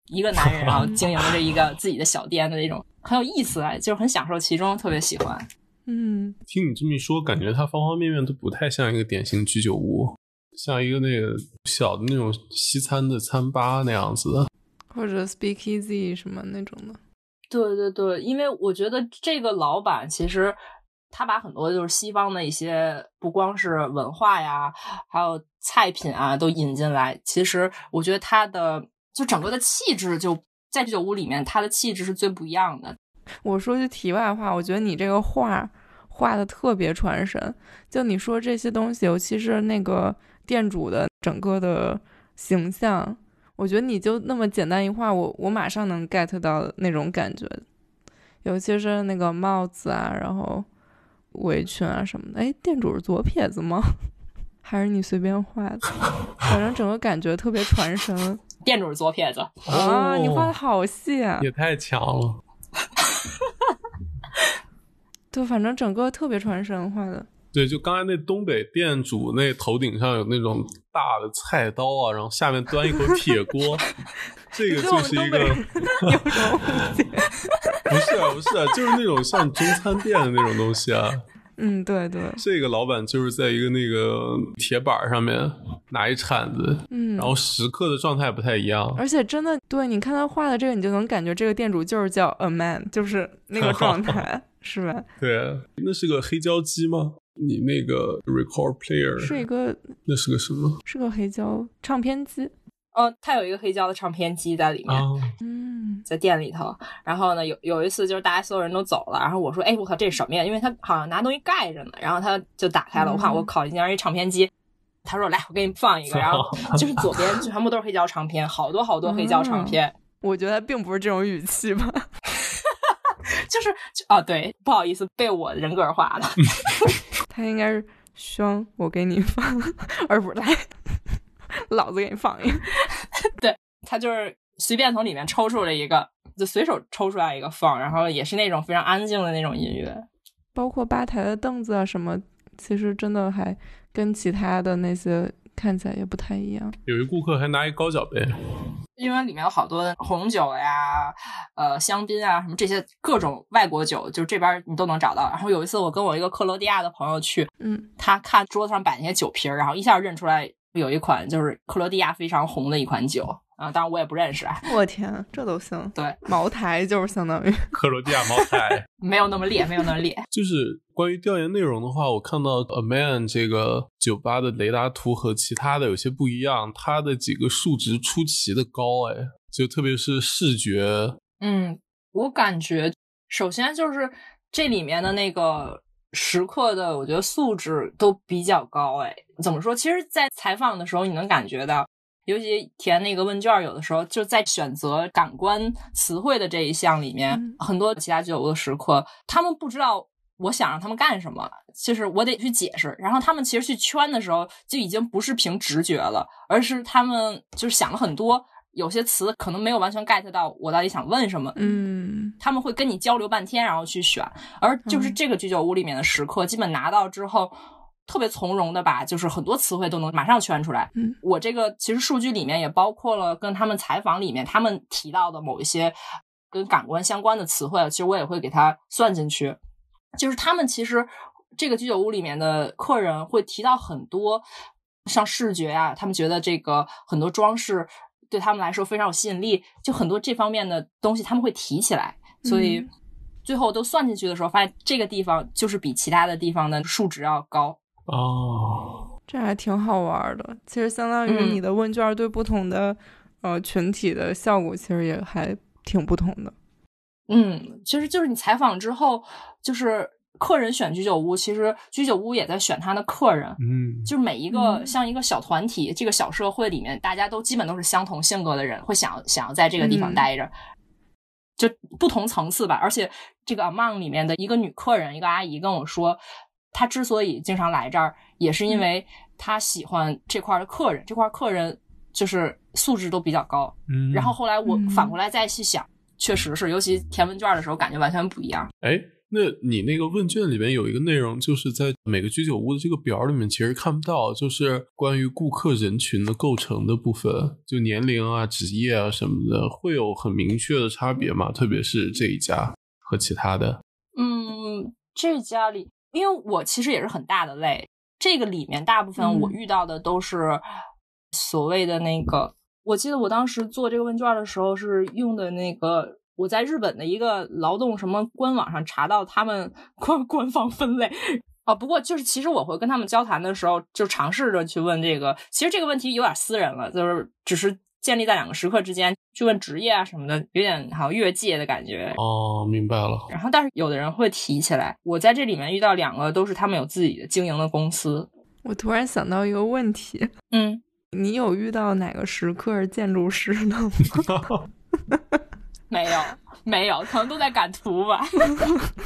一个男人，然后 经营着一个自己的小店的那种，很有意思，就是很享受其中，特别喜欢。
嗯，
听你这么一说，感觉它方方面面都不太像一个典型居酒屋，像一个那个小的那种西餐的餐吧那样子，
或者 Speakeasy 什么那种的。
对对对，因为我觉得这个老板其实他把很多就是西方的一些不光是文化呀，还有菜品啊都引进来。其实我觉得他的就整个的气质就在居酒屋里面，他的气质是最不一样的。
我说句题外话，我觉得你这个画画的特别传神。就你说这些东西，尤其是那个店主的整个的形象，我觉得你就那么简单一画，我我马上能 get 到那种感觉，尤其是那个帽子啊，然后围裙啊什么的。哎，店主是左撇子吗？还是你随便画的？反正整个感觉特别传神。
店主是左撇子
啊！你画的好细啊，
也太强了。
就反正整个特别传神画的。
对，就刚才那东北店主那头顶上有那种大的菜刀啊，然后下面端一口铁锅，这个就是一个
有什么误解？
不是啊，不是啊，就是那种像中餐店的那种东西啊。
嗯，对对。
这个老板就是在一个那个铁板上面拿一铲子，嗯，然后时刻的状态不太一样。
而且真的，对，你看他画的这个，你就能感觉这个店主就是叫 a man，就是那个状态，是吧？
对，那是个黑胶机吗？你那个 record player
是一个，
那是个什么？
是个黑胶唱片机。
哦，它有一个黑胶的唱片机在里面，嗯，在店里头。然后呢，有有一次就是大家所有人都走了，然后我说：“哎，我靠，这是什么呀？”因为他好像拿东西盖着呢。然后他就打开了，我看我靠，竟然一唱片机。他说：“来，我给你放一个。”然后就是左边全部都是黑胶唱片，好多好多黑胶唱片。
我觉得并不是这种语气吧。
就是哦，对，不好意思，被我人格化了。
他应该是双，我给你放，而不是来，老子给你放一个。
对他就是随便从里面抽出了一个，就随手抽出来一个放，然后也是那种非常安静的那种音乐。
包括吧台的凳子啊什么，其实真的还跟其他的那些看起来也不太一样。
有一顾客还拿一高脚杯。
因为里面有好多红酒呀，呃，香槟啊，什么这些各种外国酒，就是这边你都能找到。然后有一次我跟我一个克罗地亚的朋友去，
嗯，
他看桌子上摆那些酒瓶儿，然后一下认出来有一款就是克罗地亚非常红的一款酒啊，当然我也不认识啊。
我天，这都行？
对，
茅台就是相当于
克罗地亚茅台，
没有那么烈，没有那么烈。
就是。关于调研内容的话，我看到 A Man 这个酒吧的雷达图和其他的有些不一样，它的几个数值出奇的高，哎，就特别是视觉。
嗯，我感觉首先就是这里面的那个时刻的，我觉得素质都比较高，哎，怎么说？其实，在采访的时候，你能感觉到，尤其填那个问卷，有的时候就在选择感官词汇的这一项里面，很多其他酒的时刻，他们不知道。我想让他们干什么，就是我得去解释。然后他们其实去圈的时候，就已经不是凭直觉了，而是他们就是想了很多，有些词可能没有完全 get 到我到底想问什么。
嗯，
他们会跟你交流半天，然后去选。而就是这个居酒屋里面的食客，基本拿到之后，特别从容的把就是很多词汇都能马上圈出来。
嗯，
我这个其实数据里面也包括了跟他们采访里面他们提到的某一些跟感官相关的词汇，其实我也会给他算进去。就是他们其实这个居酒屋里面的客人会提到很多像视觉啊，他们觉得这个很多装饰对他们来说非常有吸引力，就很多这方面的东西他们会提起来，所以最后都算进去的时候，发现这个地方就是比其他的地方的数值要高
哦，
这还挺好玩的。其实相当于你的问卷对不同的呃群体的效果，其实也还挺不同的。
嗯，其实就是你采访之后，就是客人选居酒屋，其实居酒屋也在选他的客人。
嗯，
就是每一个像一个小团体，这个小社会里面，大家都基本都是相同性格的人，会想想要在这个地方待着，就不同层次吧。而且这个 Among 里面的一个女客人，一个阿姨跟我说，她之所以经常来这儿，也是因为他喜欢这块的客人，这块客人就是素质都比较高。
嗯，
然后后来我反过来再去想。确实是，尤其填问卷的时候，感觉完全不一样。
哎，那你那个问卷里面有一个内容，就是在每个居酒屋的这个表里面，其实看不到，就是关于顾客人群的构成的部分，就年龄啊、职业啊什么的，会有很明确的差别吗？特别是这一家和其他的。
嗯，这家里，因为我其实也是很大的类，这个里面大部分我遇到的都是所谓的那个。我记得我当时做这个问卷的时候是用的那个我在日本的一个劳动什么官网上查到他们 官官方分类啊。不过就是其实我会跟他们交谈的时候，就尝试着去问这个。其实这个问题有点私人了，就是只是建立在两个时刻之间去问职业啊什么的，有点好像越界的感觉。
哦，明白了。
然后但是有的人会提起来，我在这里面遇到两个都是他们有自己的经营的公司。
我突然想到一个问题，
嗯。
你有遇到哪个时刻是建筑师的吗？
没有，没有，可能都在赶图吧。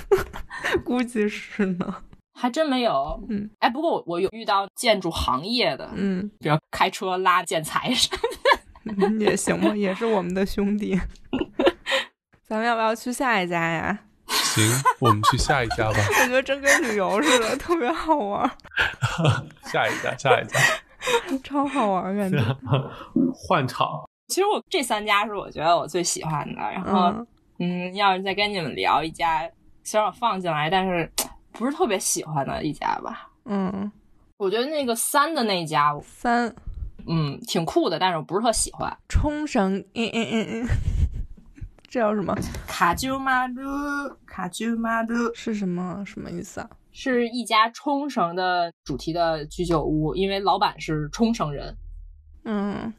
估计是呢。
还真没有。
嗯，
哎，不过我我有遇到建筑行业的，
嗯，
比如开车拉建材什么
嗯 也行吧，也是我们的兄弟。咱们要不要去下一家呀？
行，我们去下一家吧。
我觉得真跟旅游似的，特别好玩，
下一家，下一家，
超好玩，感觉。
换场。
其实我这三家是我觉得我最喜欢的。然后，
嗯
嗯，要是再跟你们聊一家，虽然我放进来，但是不是特别喜欢的一家吧。
嗯，
我觉得那个三的那家，
三
嗯，挺酷的，但是我不是特喜欢。
冲绳，嗯嗯嗯嗯，这叫什么？
卡丘马鲁，卡丘马鲁
是什么什么意思啊？
是一家冲绳的主题的居酒屋，因为老板是冲绳人，
嗯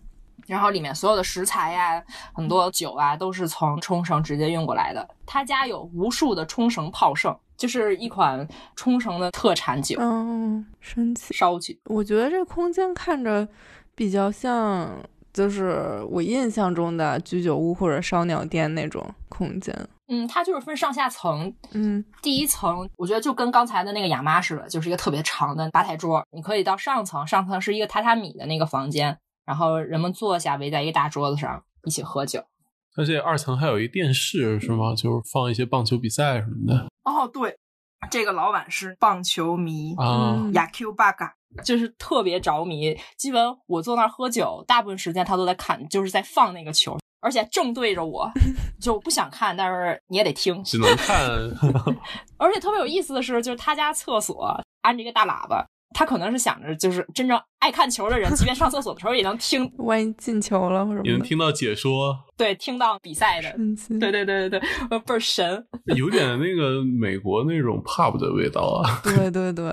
然后里面所有的食材呀、很多酒啊，都是从冲绳直接运过来的。他家有无数的冲绳泡盛，就是一款冲绳的特产酒，
嗯，神奇。
烧酒。
我觉得这空间看着比较像，就是我印象中的居酒屋或者烧鸟店那种空间。
嗯，它就是分上下层，
嗯
第一层我觉得就跟刚才的那个亚妈似的，就是一个特别长的吧台桌，你可以到上层，上层是一个榻榻米的那个房间，然后人们坐下围在一个大桌子上一起喝酒。
而且二层还有一电视是吗？就是放一些棒球比赛什么的
哦，对，这个老板是棒球迷
啊。
嗯
雅 Q 巴嘎，就是特别着迷。基本我坐那儿喝酒，大部分时间他都在看，就是在放那个球，而且正对着我，就不想看，但是你也得听。
只能看，
而且特别有意思的是，就是他家厕所安着一个大喇叭，他可能是想着，就是真正爱看球的人，即便上厕所的时候也能听，
万一进球了或者什么的，
也能听到解说，
对，听到比赛的。对对对对对，呃倍儿神。
有点那个美国那种 pub 的味道啊。
对对对，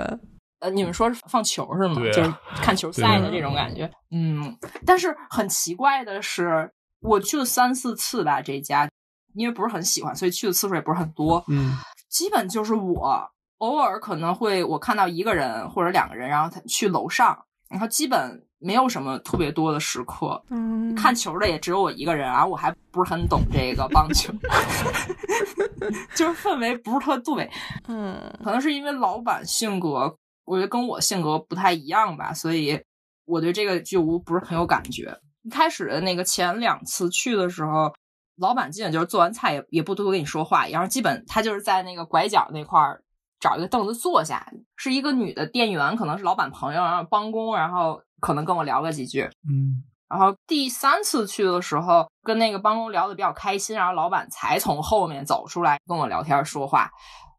呃，你们说是放球是吗？就是看球赛的这种感觉。嗯，但是很奇怪的是，我去了三四次吧，这家因为不是很喜欢，所以去的次数也不是很多。
嗯，
基本就是我偶尔可能会我看到一个人或者两个人，然后他去楼上，然后基本没有什么特别多的时刻。
嗯，
看球的也只有我一个人，然后我还不是很懂这个棒球 就是氛围不是特对。
嗯
可能是因为老板性格，我觉得跟我性格不太一样吧，所以我对这个居酒屋不是很有感觉。一开始的那个前两次去的时候，老板基本就是做完菜也也不多跟你说话，然后基本他就是在那个拐角那块儿找一个凳子坐下，是一个女的店员，可能是老板朋友，然后帮工，然后可能跟我聊了几句。
嗯，
然后第三次去的时候，跟那个帮工聊的比较开心，然后老板才从后面走出来跟我聊天说话，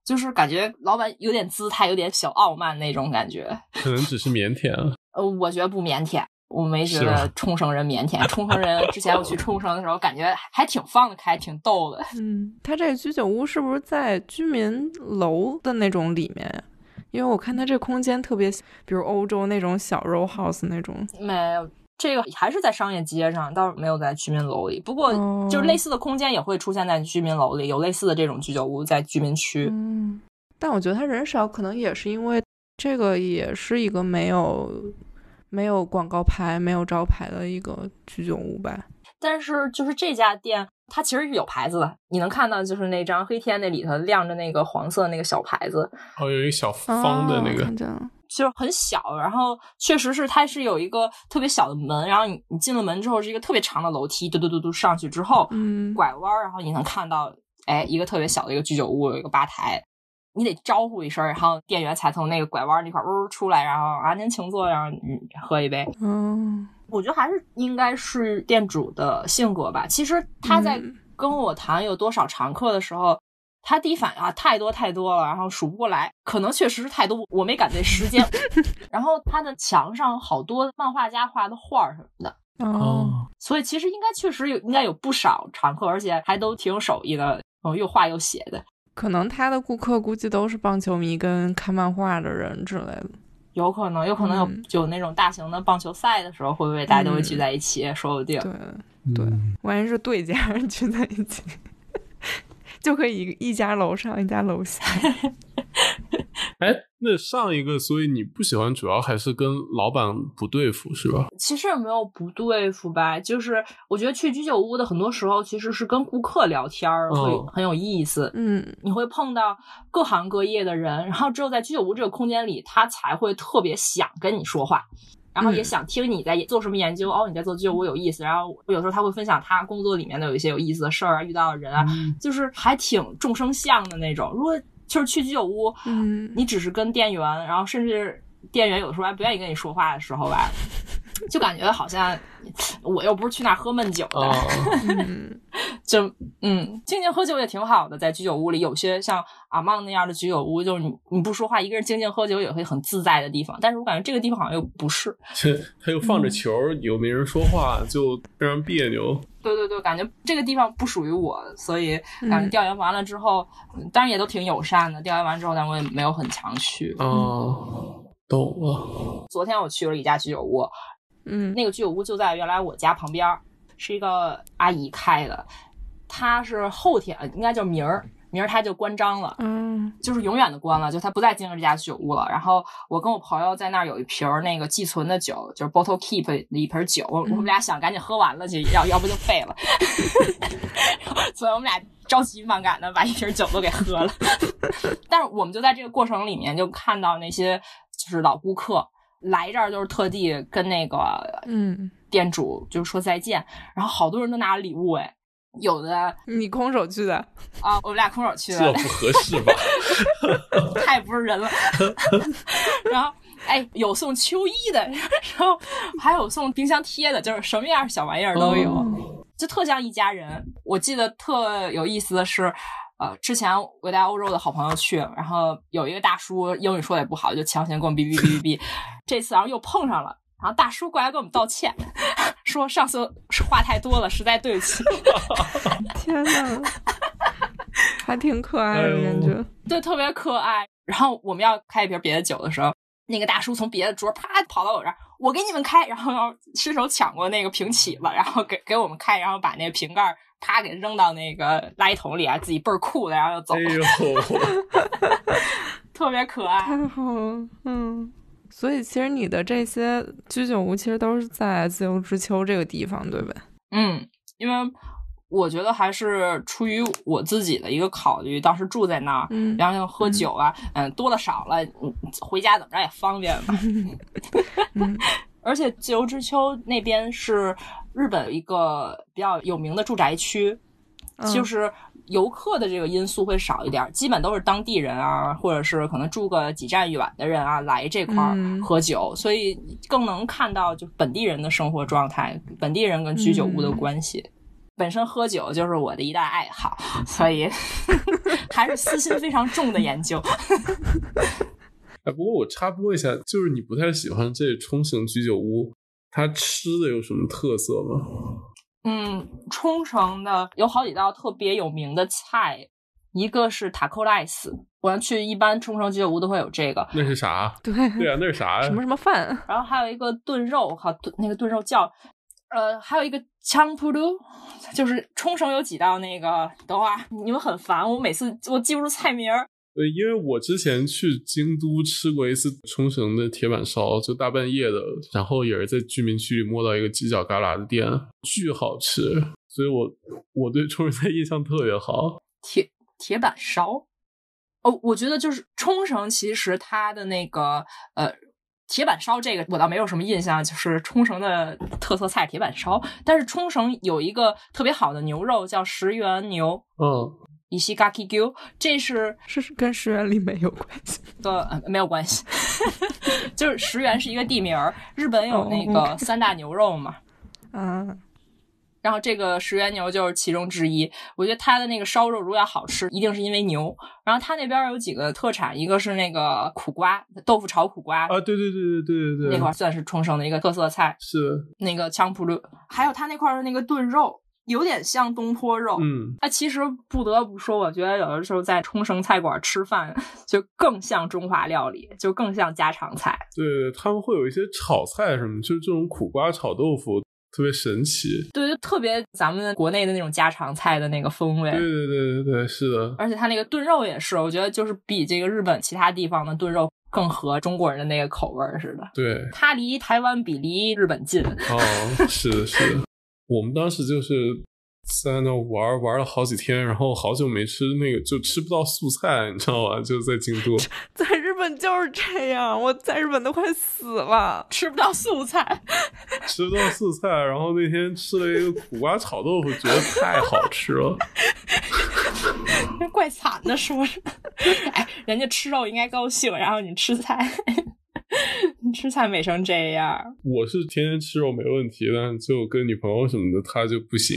就是感觉老板有点姿态，有点小傲慢那种感觉。
可能只是腼腆啊。
呃，我觉得不腼腆，我没觉得 冲绳人腼腆。冲绳人之前我去冲绳的时候，感觉还挺放得开，挺逗的。
嗯，他这个居酒屋是不是在居民楼的那种里面呀？因为我看他这空间特别，比如欧洲那种小 row house 那种。
没有。这个还是在商业街上，倒是没有在居民楼里。不过，
哦
就是类似的空间也会出现在居民楼里，有类似的这种居酒屋在居民区。
嗯，但我觉得他人少，可能也是因为这个也是一个没有没有广告牌、没有招牌的一个居酒屋呗。
但是就是这家店，它其实是有牌子的，你能看到就是那张黑天那里头亮着那个黄色那个小牌子，
哦，有一个小方的那个，
就是很小，然后确实是它是有一个特别小的门，然后你你进了门之后是一个特别长的楼梯，嘟嘟嘟嘟上去之后，
嗯
拐弯儿，然后你能看到，哎，一个特别小的一个居酒屋，有一个吧台。你得招呼一声，然后店员才从那个拐弯那块儿呜出来，然后啊您请坐，然后你喝一杯。
嗯，
我觉得还是应该是店主的性格吧。其实他在
嗯
跟我谈有多少常客的时候，他第一反应啊太多太多了，然后数不过来，可能确实是太多，我没赶对时间。然后他的墙上好多漫画家画的画儿什么的，
哦，
哦，
所以其实应该确实有应该有不少常客，而且还都挺有手艺的，嗯，又画又写的。
可能他的顾客估计都是棒球迷跟看漫画的人之类的。
有可能，有可能有、
嗯
有那种大型的棒球赛的时候，会不会大家都会聚在一起？说不定。
对，对
嗯
万一是对家人聚在一起，就可以一一家楼上一家楼下。
哎，那上一个，所以你不喜欢，主要还是跟老板不对付，是吧？
其实也没有不对付吧，就是我觉得去居酒屋的很多时候其实是跟顾客聊天儿会
嗯
很有意思。
嗯
你会碰到各行各业的人，然后只有在居酒屋这个空间里，他才会特别想跟你说话，然后也
嗯
想听你在做什么研究。哦，你在做居酒屋有意思。然后有时候他会分享他工作里面的有一些有意思的事儿啊，遇到的人啊，就是还挺众生相的那种。如果就是去居酒屋，
嗯，
你只是跟店员，然后甚至店员有的时候还不愿意跟你说话的时候吧，就感觉好像我又不是去那儿喝闷酒的，就嗯，静静喝酒也挺好的，在居酒屋里，有些像阿曼那样的居酒屋，就是你你不说话，一个人静静喝酒也会很自在的地方。但是我感觉这个地方好像又不是。
这他又放着球，又没人说话，就非常别扭。
对对对，感觉这个地方不属于我，所以感觉调研完了之后，嗯当然也都挺友善的。调研完之后，但我也没有很强去。
啊，懂了。
昨天我去了一家居酒屋，
嗯
那个居酒屋就在原来我家旁边儿，是一个阿姨开的。她是后天，呃应该叫明儿，明儿她就关张了。
嗯
就是永远的关了，就他不再经营这家酒屋了。然后我跟我朋友在那儿有一瓶儿那个寄存的酒，就是 bottle keep 的一瓶酒，我我们俩想赶紧喝完了就，要要不就废了，所以我们俩着急忙赶的把一瓶酒都给喝了。但是我们就在这个过程里面就看到那些就是老顾客来这儿，就是特地跟那个
嗯，
店主就说再见，然后好多人都拿了礼物哎。有的
你空手去的，
啊，我们俩空手去的，
这不合适吧？
太不是人了。然后，哎，有送秋衣的，然后还有送冰箱贴的，就是什么样小玩意儿都有，
哦
就特像一家人。我记得特有意思的是，呃，之前我带欧洲的好朋友去，然后有一个大叔英语说的也不好，就强行跟我们哔哔哔哔哔。这次然后又碰上了。然后大叔过来跟我们道歉，说上次话太多了，实在对不起。
天呐，还挺可爱的感觉。
对，特别可爱。然后我们要开一瓶别的酒的时候，那个大叔从别的桌啪跑到我这儿，我给你们开，然后要伸手抢过那个瓶起子，然后给给我们开，然后把那个瓶盖儿啪给扔到那个垃圾桶里啊，自己倍儿酷的，然后就走
哎
了，
呦，
特别可爱。
太好了，嗯。所以其实你的这些居酒屋其实都是在自由之丘这个地方，对吧？
嗯，因为我觉得还是出于我自己的一个考虑，当时住在那儿，
嗯
然后又喝酒啊，嗯，多了少了，嗯，回家怎么着也方便嘛。
嗯
而且自由之丘那边是日本一个比较有名的住宅区，
嗯
就是游客的这个因素会少一点，基本都是当地人啊，或者是可能住个几站远的人啊来这块喝酒，所以更能看到就本地人的生活状态，本地人跟居酒屋的
嗯
关系。本身喝酒就是我的一大爱好，所以 还是私心非常重的研究。
哎，不过我插播一下，就是你不太喜欢这冲绳居酒屋，它吃的有什么特色吗？
嗯，冲绳的有好几道特别有名的菜，一个是塔扣 rice，我要去一般冲绳居酒屋都会有这个，
那是啥？
对，
对啊，那是啥呀？
什么什么饭，
然后还有一个炖肉，我靠，炖那个炖肉叫，呃，还有一个枪扑噜，就是冲绳有几道那个，等会儿啊你们很烦，我每次我记不住菜名儿。
呃，因为我之前去京都吃过一次冲绳的铁板烧，就大半夜的，然后也是在居民区里摸到一个犄角旮旯的店，巨好吃，所以我我对冲绳的印象特别好。
铁铁板烧。哦，我觉得就是冲绳，其实它的那个呃铁板烧这个我倒没有什么印象，就是冲绳的特色菜铁板烧。但是冲绳有一个特别好的牛肉叫石原牛
嗯，
（Ishigaki Gyu），这是
是跟石原里美有关系。
的、呃、没有关系，就是石原是一个地名儿，日本有那
哦
个三大牛肉嘛。
嗯，
然后这个石原牛就是其中之一。我觉得它的那个烧肉如果要好吃，一定是因为牛。然后它那边有几个特产，一个是那个苦瓜，豆腐炒苦瓜，
啊，对对对对对对对，
那块儿算是冲绳的一个特色菜。
是，
那个枪普鲁，还有它那块儿的那个炖肉，有点像东坡肉。
嗯，
它其实不得不说，我觉得有的时候在冲绳菜馆吃饭，就更像中华料理，就更像家常菜。
对，他们会有一些炒菜什么，就是这种苦瓜炒豆腐，特别神奇。
对，就特别咱们国内的那种家常菜的那个风味。
对对对对对，是的。
而且它那个炖肉也是，我觉得就是比这个日本其他地方的炖肉更合中国人的那个口味似的。
对，
它离台湾比离日本近。
哦，是的，是的。我们当时就是在那玩玩了好几天，然后好久没吃那个，就吃不到素菜，你知道吧？就在京都，
在日本就是这样，我在日本都快死了，
吃不到素菜，
吃不到素菜。然后那天吃了一个苦瓜炒豆腐，觉得太好吃了，
怪惨的，是不是？哎，人家吃肉应该高兴，然后你吃菜。你吃菜美成这样，
我是天天吃肉没问题，但就跟女朋友什么的，她就不行，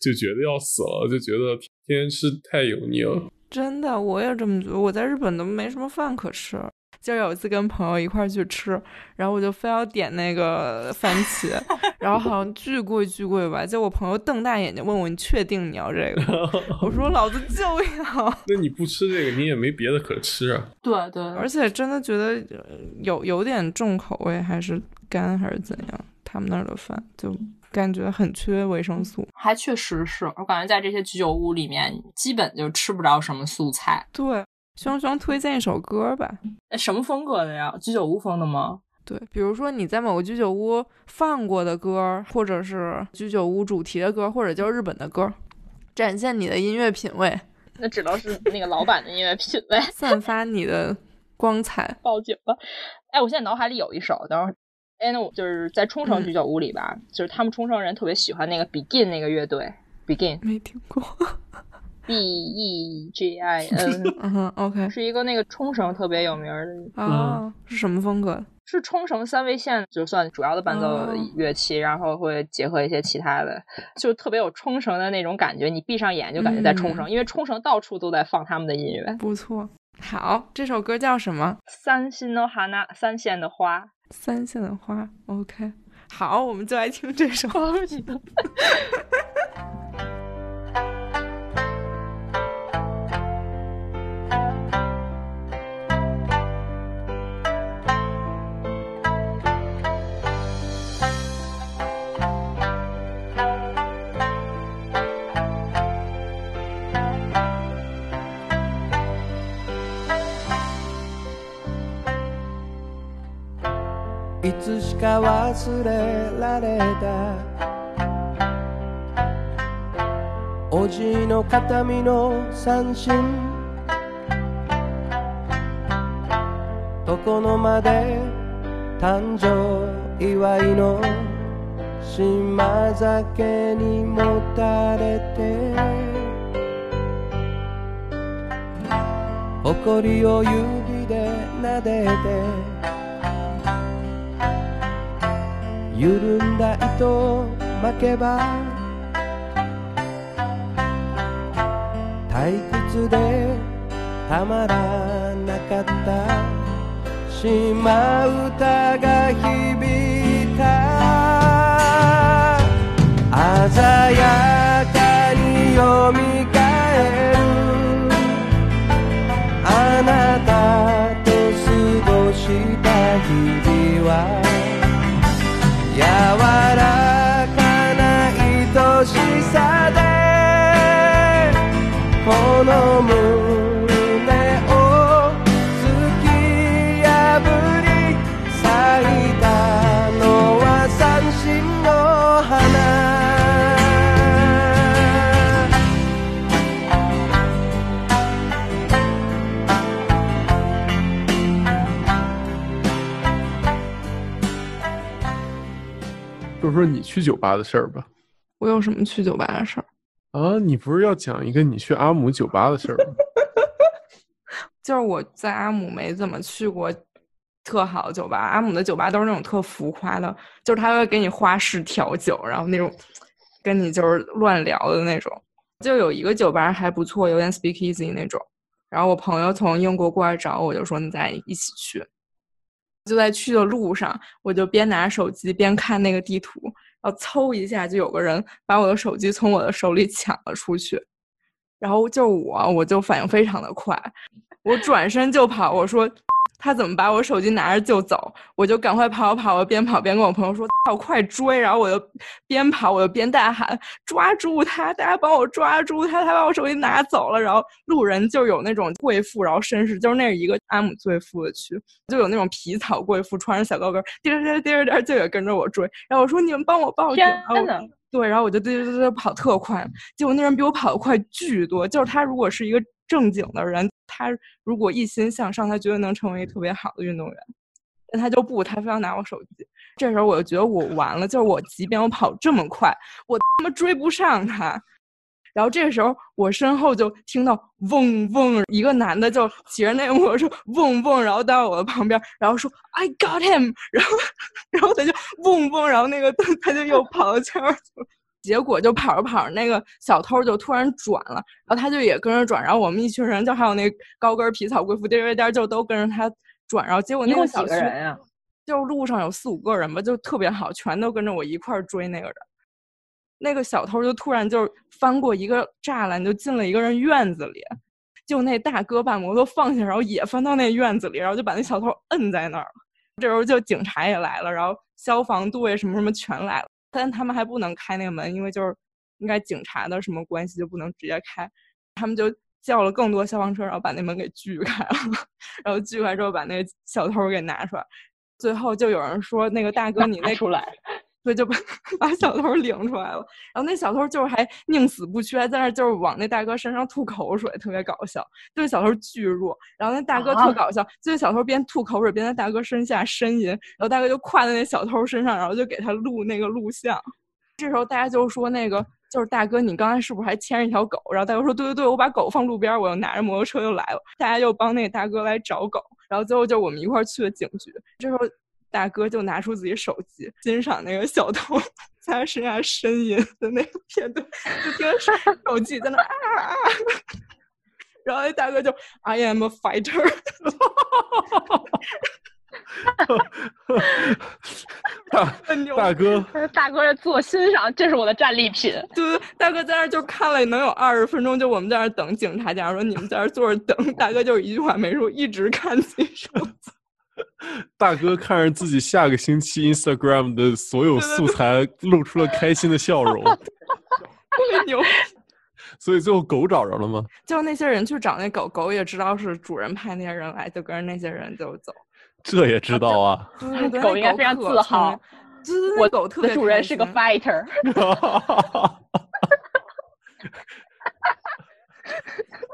就觉得要死了，就觉得天天吃太油腻了。
真的，我也这么觉得。我在日本都没什么饭可吃。就有一次跟朋友一块去吃，然后我就非要点那个番茄，然后好像巨贵巨贵吧。就我朋友瞪大眼睛问我：“你确定你要这个？” 我说：“老子就要。”
那你不吃这个，你也没别的可吃啊。
对对，
而且真的觉得有有点重口味，还是干还是怎样？他们那儿的饭就感觉很缺维生素。
还确实是我感觉在这些居酒屋里面，基本就吃不着什么素菜。
对。双双推荐一首歌吧，
什么风格的呀？居酒屋风的吗？
对，比如说你在某个居酒屋放过的歌，或者是居酒屋主题的歌，或者就是日本的歌，展现你的音乐品味。
那只能是那个老板的音乐品味，
散发你的光彩。
报警了！哎，我现在脑海里有一首，等会儿，哎，那我就是在冲绳居酒屋里吧，就是他们冲绳人特别喜欢那个 Begin 那个乐队，Begin
没听过。
B E G I N，
嗯哼，OK，
是一个那个冲绳特别有名的
啊，是什么风格？
是冲绳三味线，就算主要的伴奏乐器，然后会结合一些其他的，就特别有冲绳的那种感觉。你闭上眼就感觉在冲绳，因为冲绳到处都在放他们的音乐。
不错，好，这首歌叫什么？
三心的花，那三线的花，
三线的花，OK，好，我们就来听这首。
つしか忘れられた。おじの形見の三振。床の間で誕生祝いの島酒にもたれて。誇りを指で撫でて。緩んだ糸巻けば退屈でたまらなかった島唄が響いた。鮮やかによみがえる。あなたと過ごした日々は柔らかな愛しさでこの胸
去酒吧的事儿吧。
我有什么去酒吧的事儿
啊？你不是要讲一个你去阿姆酒吧的事儿吗？
就是我在阿姆没怎么去过特好的酒吧，阿姆的酒吧都是那种特浮夸的，就是他会给你花式调酒，然后那种跟你就是乱聊的那种。就有一个酒吧还不错，有点 speak easy 那种。然后我朋友从英国过来找我，就说你咱一起去。就在去的路上，我就边拿手机边看那个地图，然后嗖一下就有个人把我的手机从我的手里抢了出去，然后就我，我就反应非常的快，我转身就跑，我说他怎么把我手机拿着就走？我就赶快跑跑，我边跑边跟我朋友说：“我快追！”然后我就边跑我就边大喊：“抓住他！大家帮我抓住他！他把我手机拿走了！”然后路人就有那种贵妇，然后绅士，就是那是一个阿姆最富的区，就有那种皮草贵妇，穿着小高跟，颠颠颠颠就也跟着我追。然后我说：“你们帮我报警！”
天呐！
对，然后我就对对对对跑特快，结果那人比我跑得快巨多。就是他如果是一个正经的人，他如果一心向上，他绝对能成为一个特别好的运动员。但他就不，他非要拿我手机。这时候我就觉得我完了，就是我即便我跑这么快，我他妈追不上他。然后这个时候我身后就听到嗡嗡，一个男的就骑着那个摩托车嗡嗡，然后到我的旁边，然后说 I got him，然后 然后他就嗡嗡，然后那个他就又跑到前面去了。结果就跑着跑着，那个小偷就突然转了，然后他就也跟着转，然后我们一群人就还有那高跟皮草贵妇颠颠颠就都跟着他转，然后结果那个小
几个人啊，
就路上有四五个人吧，就特别好，全都跟着我一块儿追那个人。那个小偷就突然就翻过一个栅栏，就进了一个人院子里，就那大哥把摩托放下，然后也翻到那院子里，然后就把那小偷摁在那儿了。这时候就警察也来了，然后消防队什么什么全来了。但他们还不能开那个门，因为就是应该警察的什么关系就不能直接开。他们就叫了更多消防车，然后把那门给锯开了。然后锯开之后，把那个小偷给拿出来。最后就有人说：“那个大哥，你那
出来。”
对，就把把小偷领出来了。然后那小偷就是还宁死不屈，还在那就是往那大哥身上吐口水，特别搞笑。对，小偷巨弱。然后那大哥特搞笑，就是小偷边吐口水边在大哥身下呻吟。然后大哥就跨在那小偷身上，然后就给他录那个录像。这时候大家就说：“那个就是大哥，你刚才是不是还牵着一条狗？”然后大哥说：“对对对，我把狗放路边，我又拿着摩托车就来了。”大家又帮那个大哥来找狗。然后最后就我们一块儿去了警局。这时候。大哥就拿出自己手机，欣赏那个小偷在他身上呻吟的那个片段，就听手 手机在那啊啊，然后那大哥就 I am a fighter，
大大哥，
大哥在做欣赏，这是我的战利品。
对，大哥在那就看了能有二十分钟，就我们在那等警察，假如说你们在那坐着等，大哥就一句话没说，一直看自己手机。
大哥看着自己下个星期 Instagram 的所有素材，露出了开心的笑容。
特别牛。
所以最后狗找着了吗？
就那些人去找那狗狗，也知道是主人派那些人来，就跟着那些人就走。
这也知道啊？
狗应该非常自豪。
我狗特别
主人是个 fighter。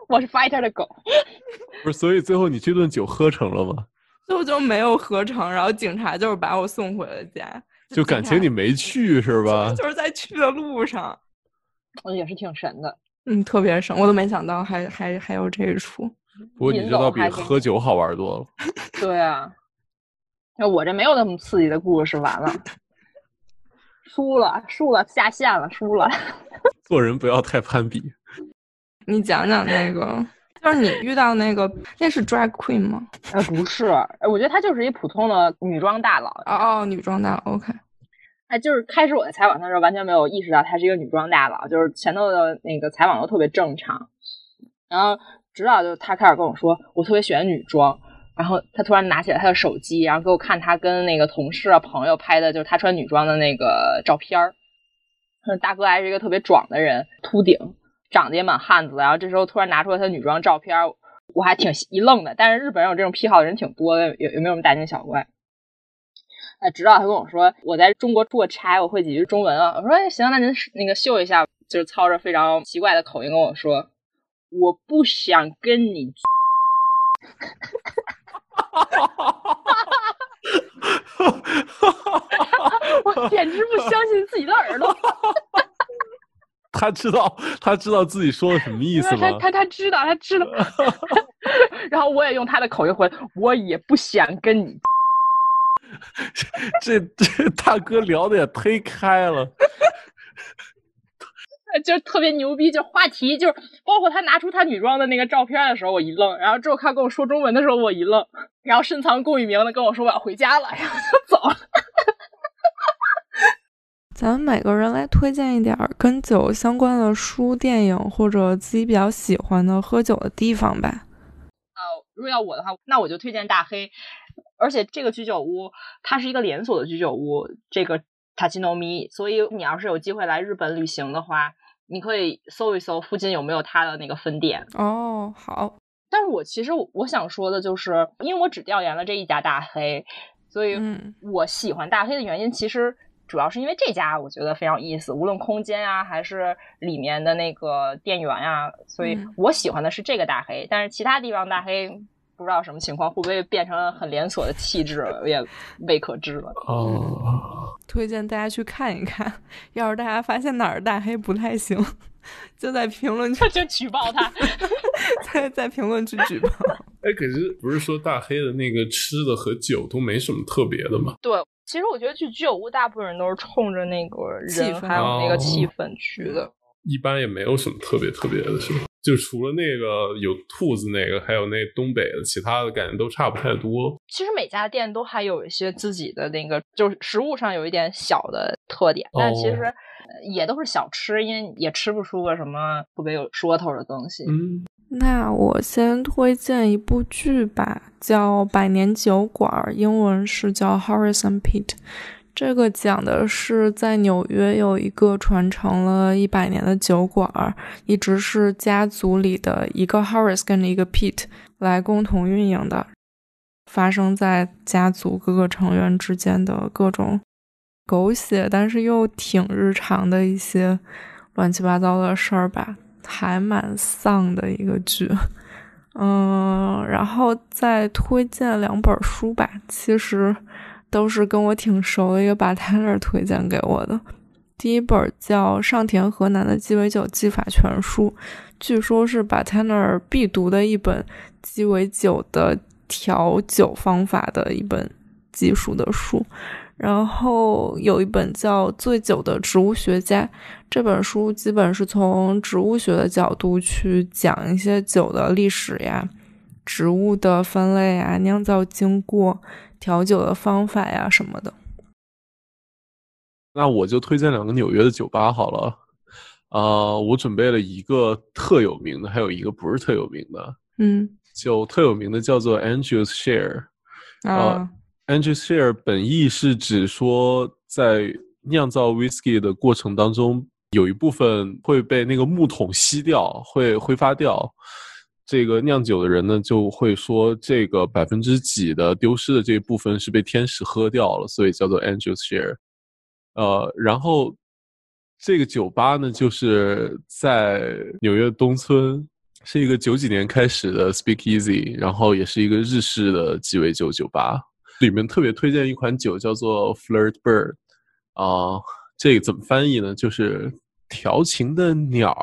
我是 fighter 的狗。
不是，所以最后你这顿酒喝成了吗？
最后就没有合成，然后警察就是把我送回了家。
就感情你没去是吧？
就是在去的路上，
也是挺神的。
嗯，特别神，我都没想到还还还有这一出。
不过你知道比喝酒好玩多了。
对啊，那我这没有那么刺激的故事，完了，输了，输了，下线了，输了。
做人不要太攀比。
你讲讲那个。就是你遇到那个，那是 drag queen 吗？
呃，不是，我觉得她就是一普通的女装大佬。
哦哦，女装大佬，OK。
哎，就是开始我在采访她的时候，完全没有意识到她是一个女装大佬，就是前头的那个采访都特别正常。然后直到就她开始跟我说，我特别喜欢女装。然后她突然拿起来她的手机，然后给我看她跟那个同事啊朋友拍的，就是她穿女装的那个照片儿。大哥还是一个特别壮的人，秃顶。长得也蛮汉子，然后这时候突然拿出了他女装照片，我还挺一愣的。但是日本人有这种癖好的人挺多的，有有没有什么大惊小怪？哎，直到他跟我说我在中国出过差，我会几句中文啊。我说哎行，那您那个秀一下，就是操着非常奇怪的口音跟我说，我不想跟你。我简直不相信自己的耳朵。
他知道，他知道自己说的什么意思吗？
他他他知道，他知道。然后我也用他的口音回，我也不想跟你。
这这大哥聊的也忒开了，
就特别牛逼。就话题，就是包括他拿出他女装的那个照片的时候，我一愣。然后之后他跟我说中文的时候，我一愣。然后深藏功与名的跟我说我要回家了，然后就走了。
咱们每个人来推荐一点跟酒相关的书、电影，或者自己比较喜欢的喝酒的地方吧。
呃，如果要我的话，那我就推荐大黑。而且这个居酒屋它是一个连锁的居酒屋，这个塔奇诺咪，所以你要是有机会来日本旅行的话，你可以搜一搜附近有没有它的那个分店。
哦，好。
但是我其实我想说的就是，因为我只调研了这一家大黑，所以我喜欢大黑的原因其实主要是因为这家我觉得非常有意思，无论空间啊还是里面的那个店员啊，所以我喜欢的是这个大黑。但是其他地方大黑。不知道什么情况，会不会变成很连锁的气质，也未可知了。
哦，
推荐大家去看一看。要是大家发现哪儿大黑不太行，就在评论区
就举报他，
在在评论区举报。
哎，可是不是说大黑的那个吃的和酒都没什么特别的吗？
对，其实我觉得去居酒屋，大部分人都是冲着那个人还有那个气氛去的。
一般也没有什么特别特别的，是吧？就除了那个有兔子那个，还有那东北的，其他的感觉都差不太多。
其实每家店都还有一些自己的那个，就是食物上有一点小的特点，但其实也都是小吃，因为也吃不出个什么特别有说头的东西。
嗯，
那我先推荐一部剧吧，叫《百年酒馆》，英文是叫《Horace and Pete》。这个讲的是在纽约有一个传承了一百年的酒馆，一直是家族里的一个 Horace 跟着一个 Pete 来共同运营的，发生在家族各个成员之间的各种狗血，但是又挺日常的一些乱七八糟的事儿吧，还蛮丧的一个剧。嗯，然后再推荐两本书吧，其实。都是跟我挺熟的一个把泰那儿推荐给我的。第一本叫上田河南的鸡尾酒技法全书，据说是把泰那儿必读的一本鸡尾酒的调酒方法的一本技术的书。然后有一本叫《醉酒的植物学家》，这本书基本是从植物学的角度去讲一些酒的历史呀、植物的分类啊、酿造经过。调酒的方法呀什么的，
那我就推荐两个纽约的酒吧好了。啊，我准备了一个特有名的，还有一个不是特有名的。
嗯，
就特有名的叫做 Angel's Share。
啊
，Andrew's Share 本意是指说，在酿造 whisky 的过程当中，有一部分会被那个木桶吸掉，会挥发掉。这个酿酒的人呢，就会说这个百分之几的丢失的这一部分是被天使喝掉了，所以叫做 Angel Share。呃，然后这个酒吧呢，就是在纽约东村，是一个九几年开始的 Speakeasy，然后也是一个日式的鸡尾酒酒吧。里面特别推荐一款酒，叫做 Flirt Bird。啊，这个怎么翻译呢？就是调情的鸟。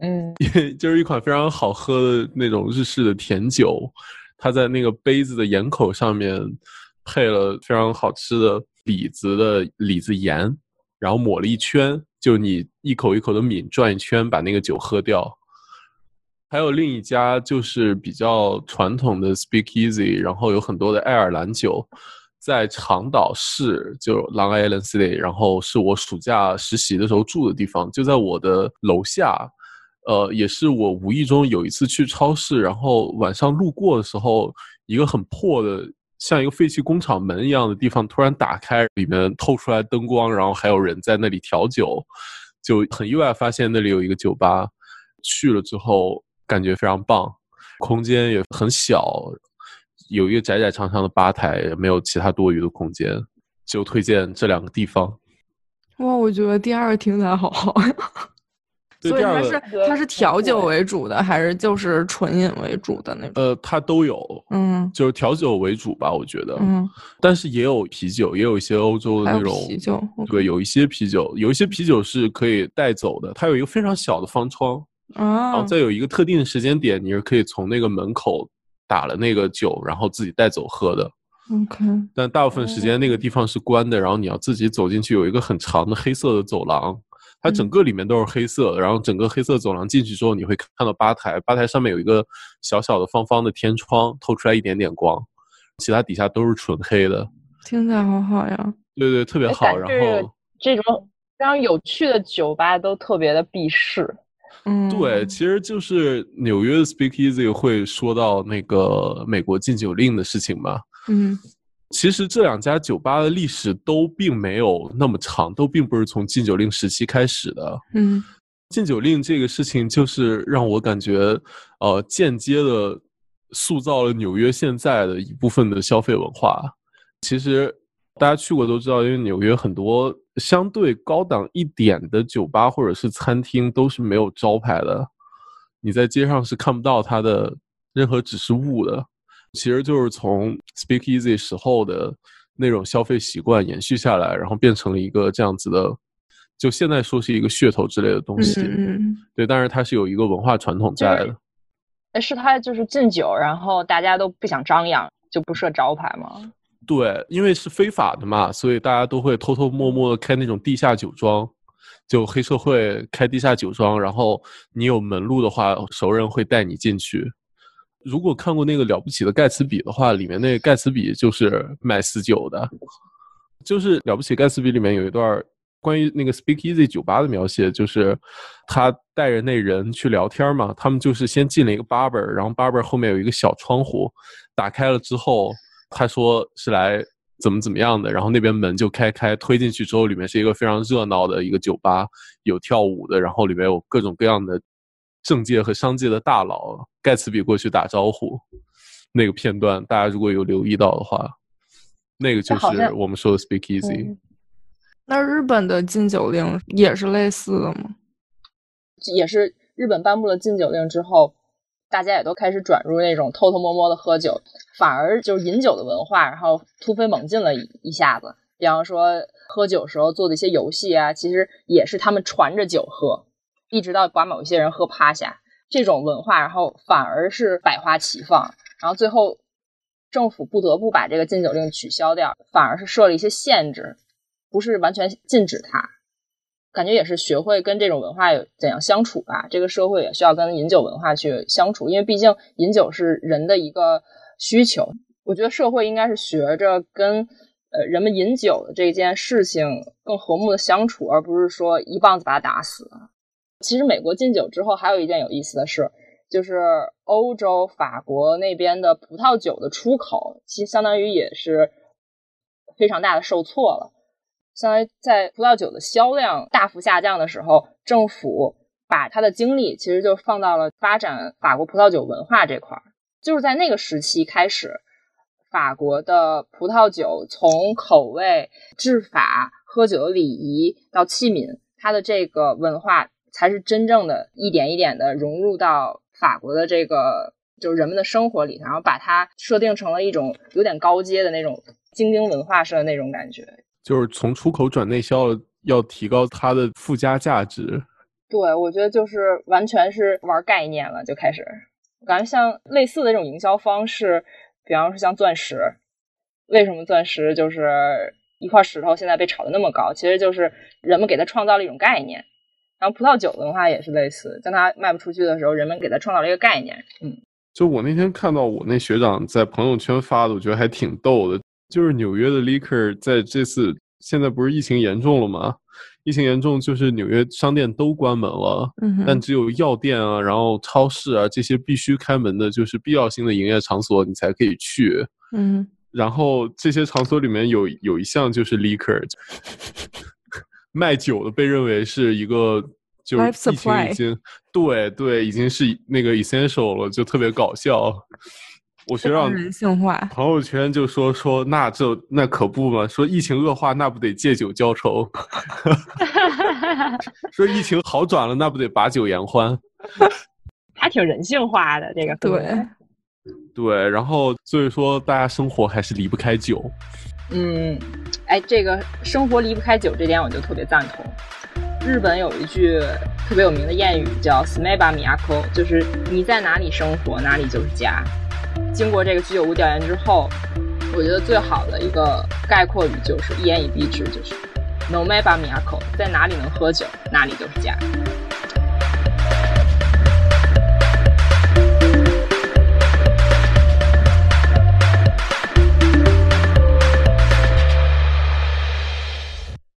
嗯，
就是一款非常好喝的那种日式的甜酒，它在那个杯子的眼口上面配了非常好吃的李子的李子盐，然后抹了一圈，就你一口一口的抿，转一圈把那个酒喝掉。还有另一家就是比较传统的 Speakeasy，然后有很多的爱尔兰酒。在长岛市，就 Long Island City，然后是我暑假实习的时候住的地方，就在我的楼下。呃，也是我无意中有一次去超市，然后晚上路过的时候，一个很破的，像一个废弃工厂门一样的地方突然打开，里面透出来灯光，然后还有人在那里调酒，就很意外发现那里有一个酒吧。去了之后感觉非常棒，空间也很小。有一个窄窄长长的吧台，没有其他多余的空间，就推荐这两个地方。
哇，我觉得第二个听起来好好 呀。所以它是它是调酒为主的，还是就是纯饮为主的那种？
呃，它都有，
嗯，
就是调酒为主吧，我觉得，
嗯，
但是也有啤酒，也有一些欧洲的那种
啤酒，
对，有一些啤酒，有一些啤酒是可以带走的，它有一个非常小的方窗，
啊，
然后再有一个特定的时间点，你是可以从那个门口。打了那个酒，然后自己带走喝的。
OK，
但大部分时间那个地方是关的，然后你要自己走进去，有一个很长的黑色的走廊，它整个里面都是黑色，然后整个黑色走廊进去之后，你会看到吧台，吧台上面有一个小小的方方的天窗，透出来一点点光，其他底下都是纯黑的。
听起来好好呀！
对对，特别好。然后
这种非常有趣的酒吧都特别的避世。
嗯，
对，其实就是纽约的 Speakeasy 会说到那个美国禁酒令的事情嘛。
嗯
其实这两家酒吧的历史都并没有那么长，都并不是从禁酒令时期开始的。
嗯
禁酒令这个事情，就是让我感觉，呃，间接的塑造了纽约现在的一部分的消费文化。其实大家去过都知道，因为纽约很多相对高档一点的酒吧或者是餐厅都是没有招牌的，你在街上是看不到它的任何指示物的。其实就是从 Speakeasy 时候的那种消费习惯延续下来，然后变成了一个这样子的，就现在说是一个噱头之类的东西。
嗯
对，但是它是有一个文化传统在的。
哎，是它就是禁酒，然后大家都不想张扬，就不设招牌吗？
对，因为是非法的嘛，所以大家都会偷偷摸摸的开那种地下酒庄，就黑社会开地下酒庄，然后你有门路的话，熟人会带你进去。如果看过那个了不起的盖茨比的话，里面那个盖茨比就是卖私酒的，就是了不起盖茨比里面有一段关于那个 Speakeasy 酒吧的描写，就是他带着那人去聊天嘛，他们就是先进了一个 barber，然后 barber 后面有一个小窗户，打开了之后，他说是来怎么怎么样的，然后那边门就开开，推进去之后，里面是一个非常热闹的一个酒吧，有跳舞的，然后里面有各种各样的政界和商界的大佬，盖茨比过去打招呼，那个片段大家如果有留意到的话，那个就是我们说的 Speakeasy。
嗯
那日本的禁酒令也是类似的吗？
也是日本颁布了禁酒令之后，大家也都开始转入那种偷偷摸摸的喝酒，反而就是饮酒的文化，然后突飞猛进了一下子。比方说喝酒时候做的一些游戏啊，其实也是他们传着酒喝，一直到把某一些人喝趴下，这种文化，然后反而是百花齐放，然后最后政府不得不把这个禁酒令取消掉，反而是设了一些限制，不是完全禁止它。感觉也是学会跟这种文化有怎样相处吧。这个社会也需要跟饮酒文化去相处，因为毕竟饮酒是人的一个需求。我觉得社会应该是学着跟呃人们饮酒的这件事情更和睦的相处，而不是说一棒子把他打死。其实美国禁酒之后，还有一件有意思的事，就是欧洲法国那边的葡萄酒的出口，其实相当于也是非常大的受挫了。相当于在葡萄酒的销量大幅下降的时候，政府把它的精力其实就放到了发展法国葡萄酒文化这块儿。就是在那个时期开始，法国的葡萄酒从口味、制法、喝酒的礼仪到器皿，它的这个文化才是真正的一点一点的融入到法国的这个就是人们的生活里，然后把它设定成了一种有点高阶的那种精英文化式的那种感觉。
就是从出口转内销，要提高它的附加价值。
对，我觉得就是完全是玩概念了，就开始感觉像类似的这种营销方式，比方说像钻石，为什么钻石就是一块石头现在被炒的那么高？其实就是人们给它创造了一种概念。然后葡萄酒文化也是类似，当它卖不出去的时候，人们给它创造了一个概念。嗯，
就我那天看到我那学长在朋友圈发的，我觉得还挺逗的。就是纽约的 liquor 在这次现在不是疫情严重了吗？疫情严重，就是纽约商店都关门了，
嗯，
但只有药店啊，然后超市啊这些必须开门的，就是必要性的营业场所，你才可以去。
嗯
然后这些场所里面有有一项就是 liquor，卖酒的被认为是一个就是疫情已经对对已经是那个 essential 了，就特别搞笑。我学长
人性化，
朋友圈就说说那这那可不嘛，说疫情恶化那不得借酒浇愁，说疫情好转了那不得把酒言欢。
还挺人性化的这个
对，
对，然后所以说大家生活还是离不开酒。
嗯，哎，这个生活离不开酒这点我就特别赞同。日本有一句特别有名的谚语叫 “smeba miyako”，就是你在哪里生活，哪里就是家。经过这个居酒屋调研之后，我觉得最好的一个概括语就是一言以蔽之，就是 “no meba miyako”，在哪里能喝酒，哪里就是家。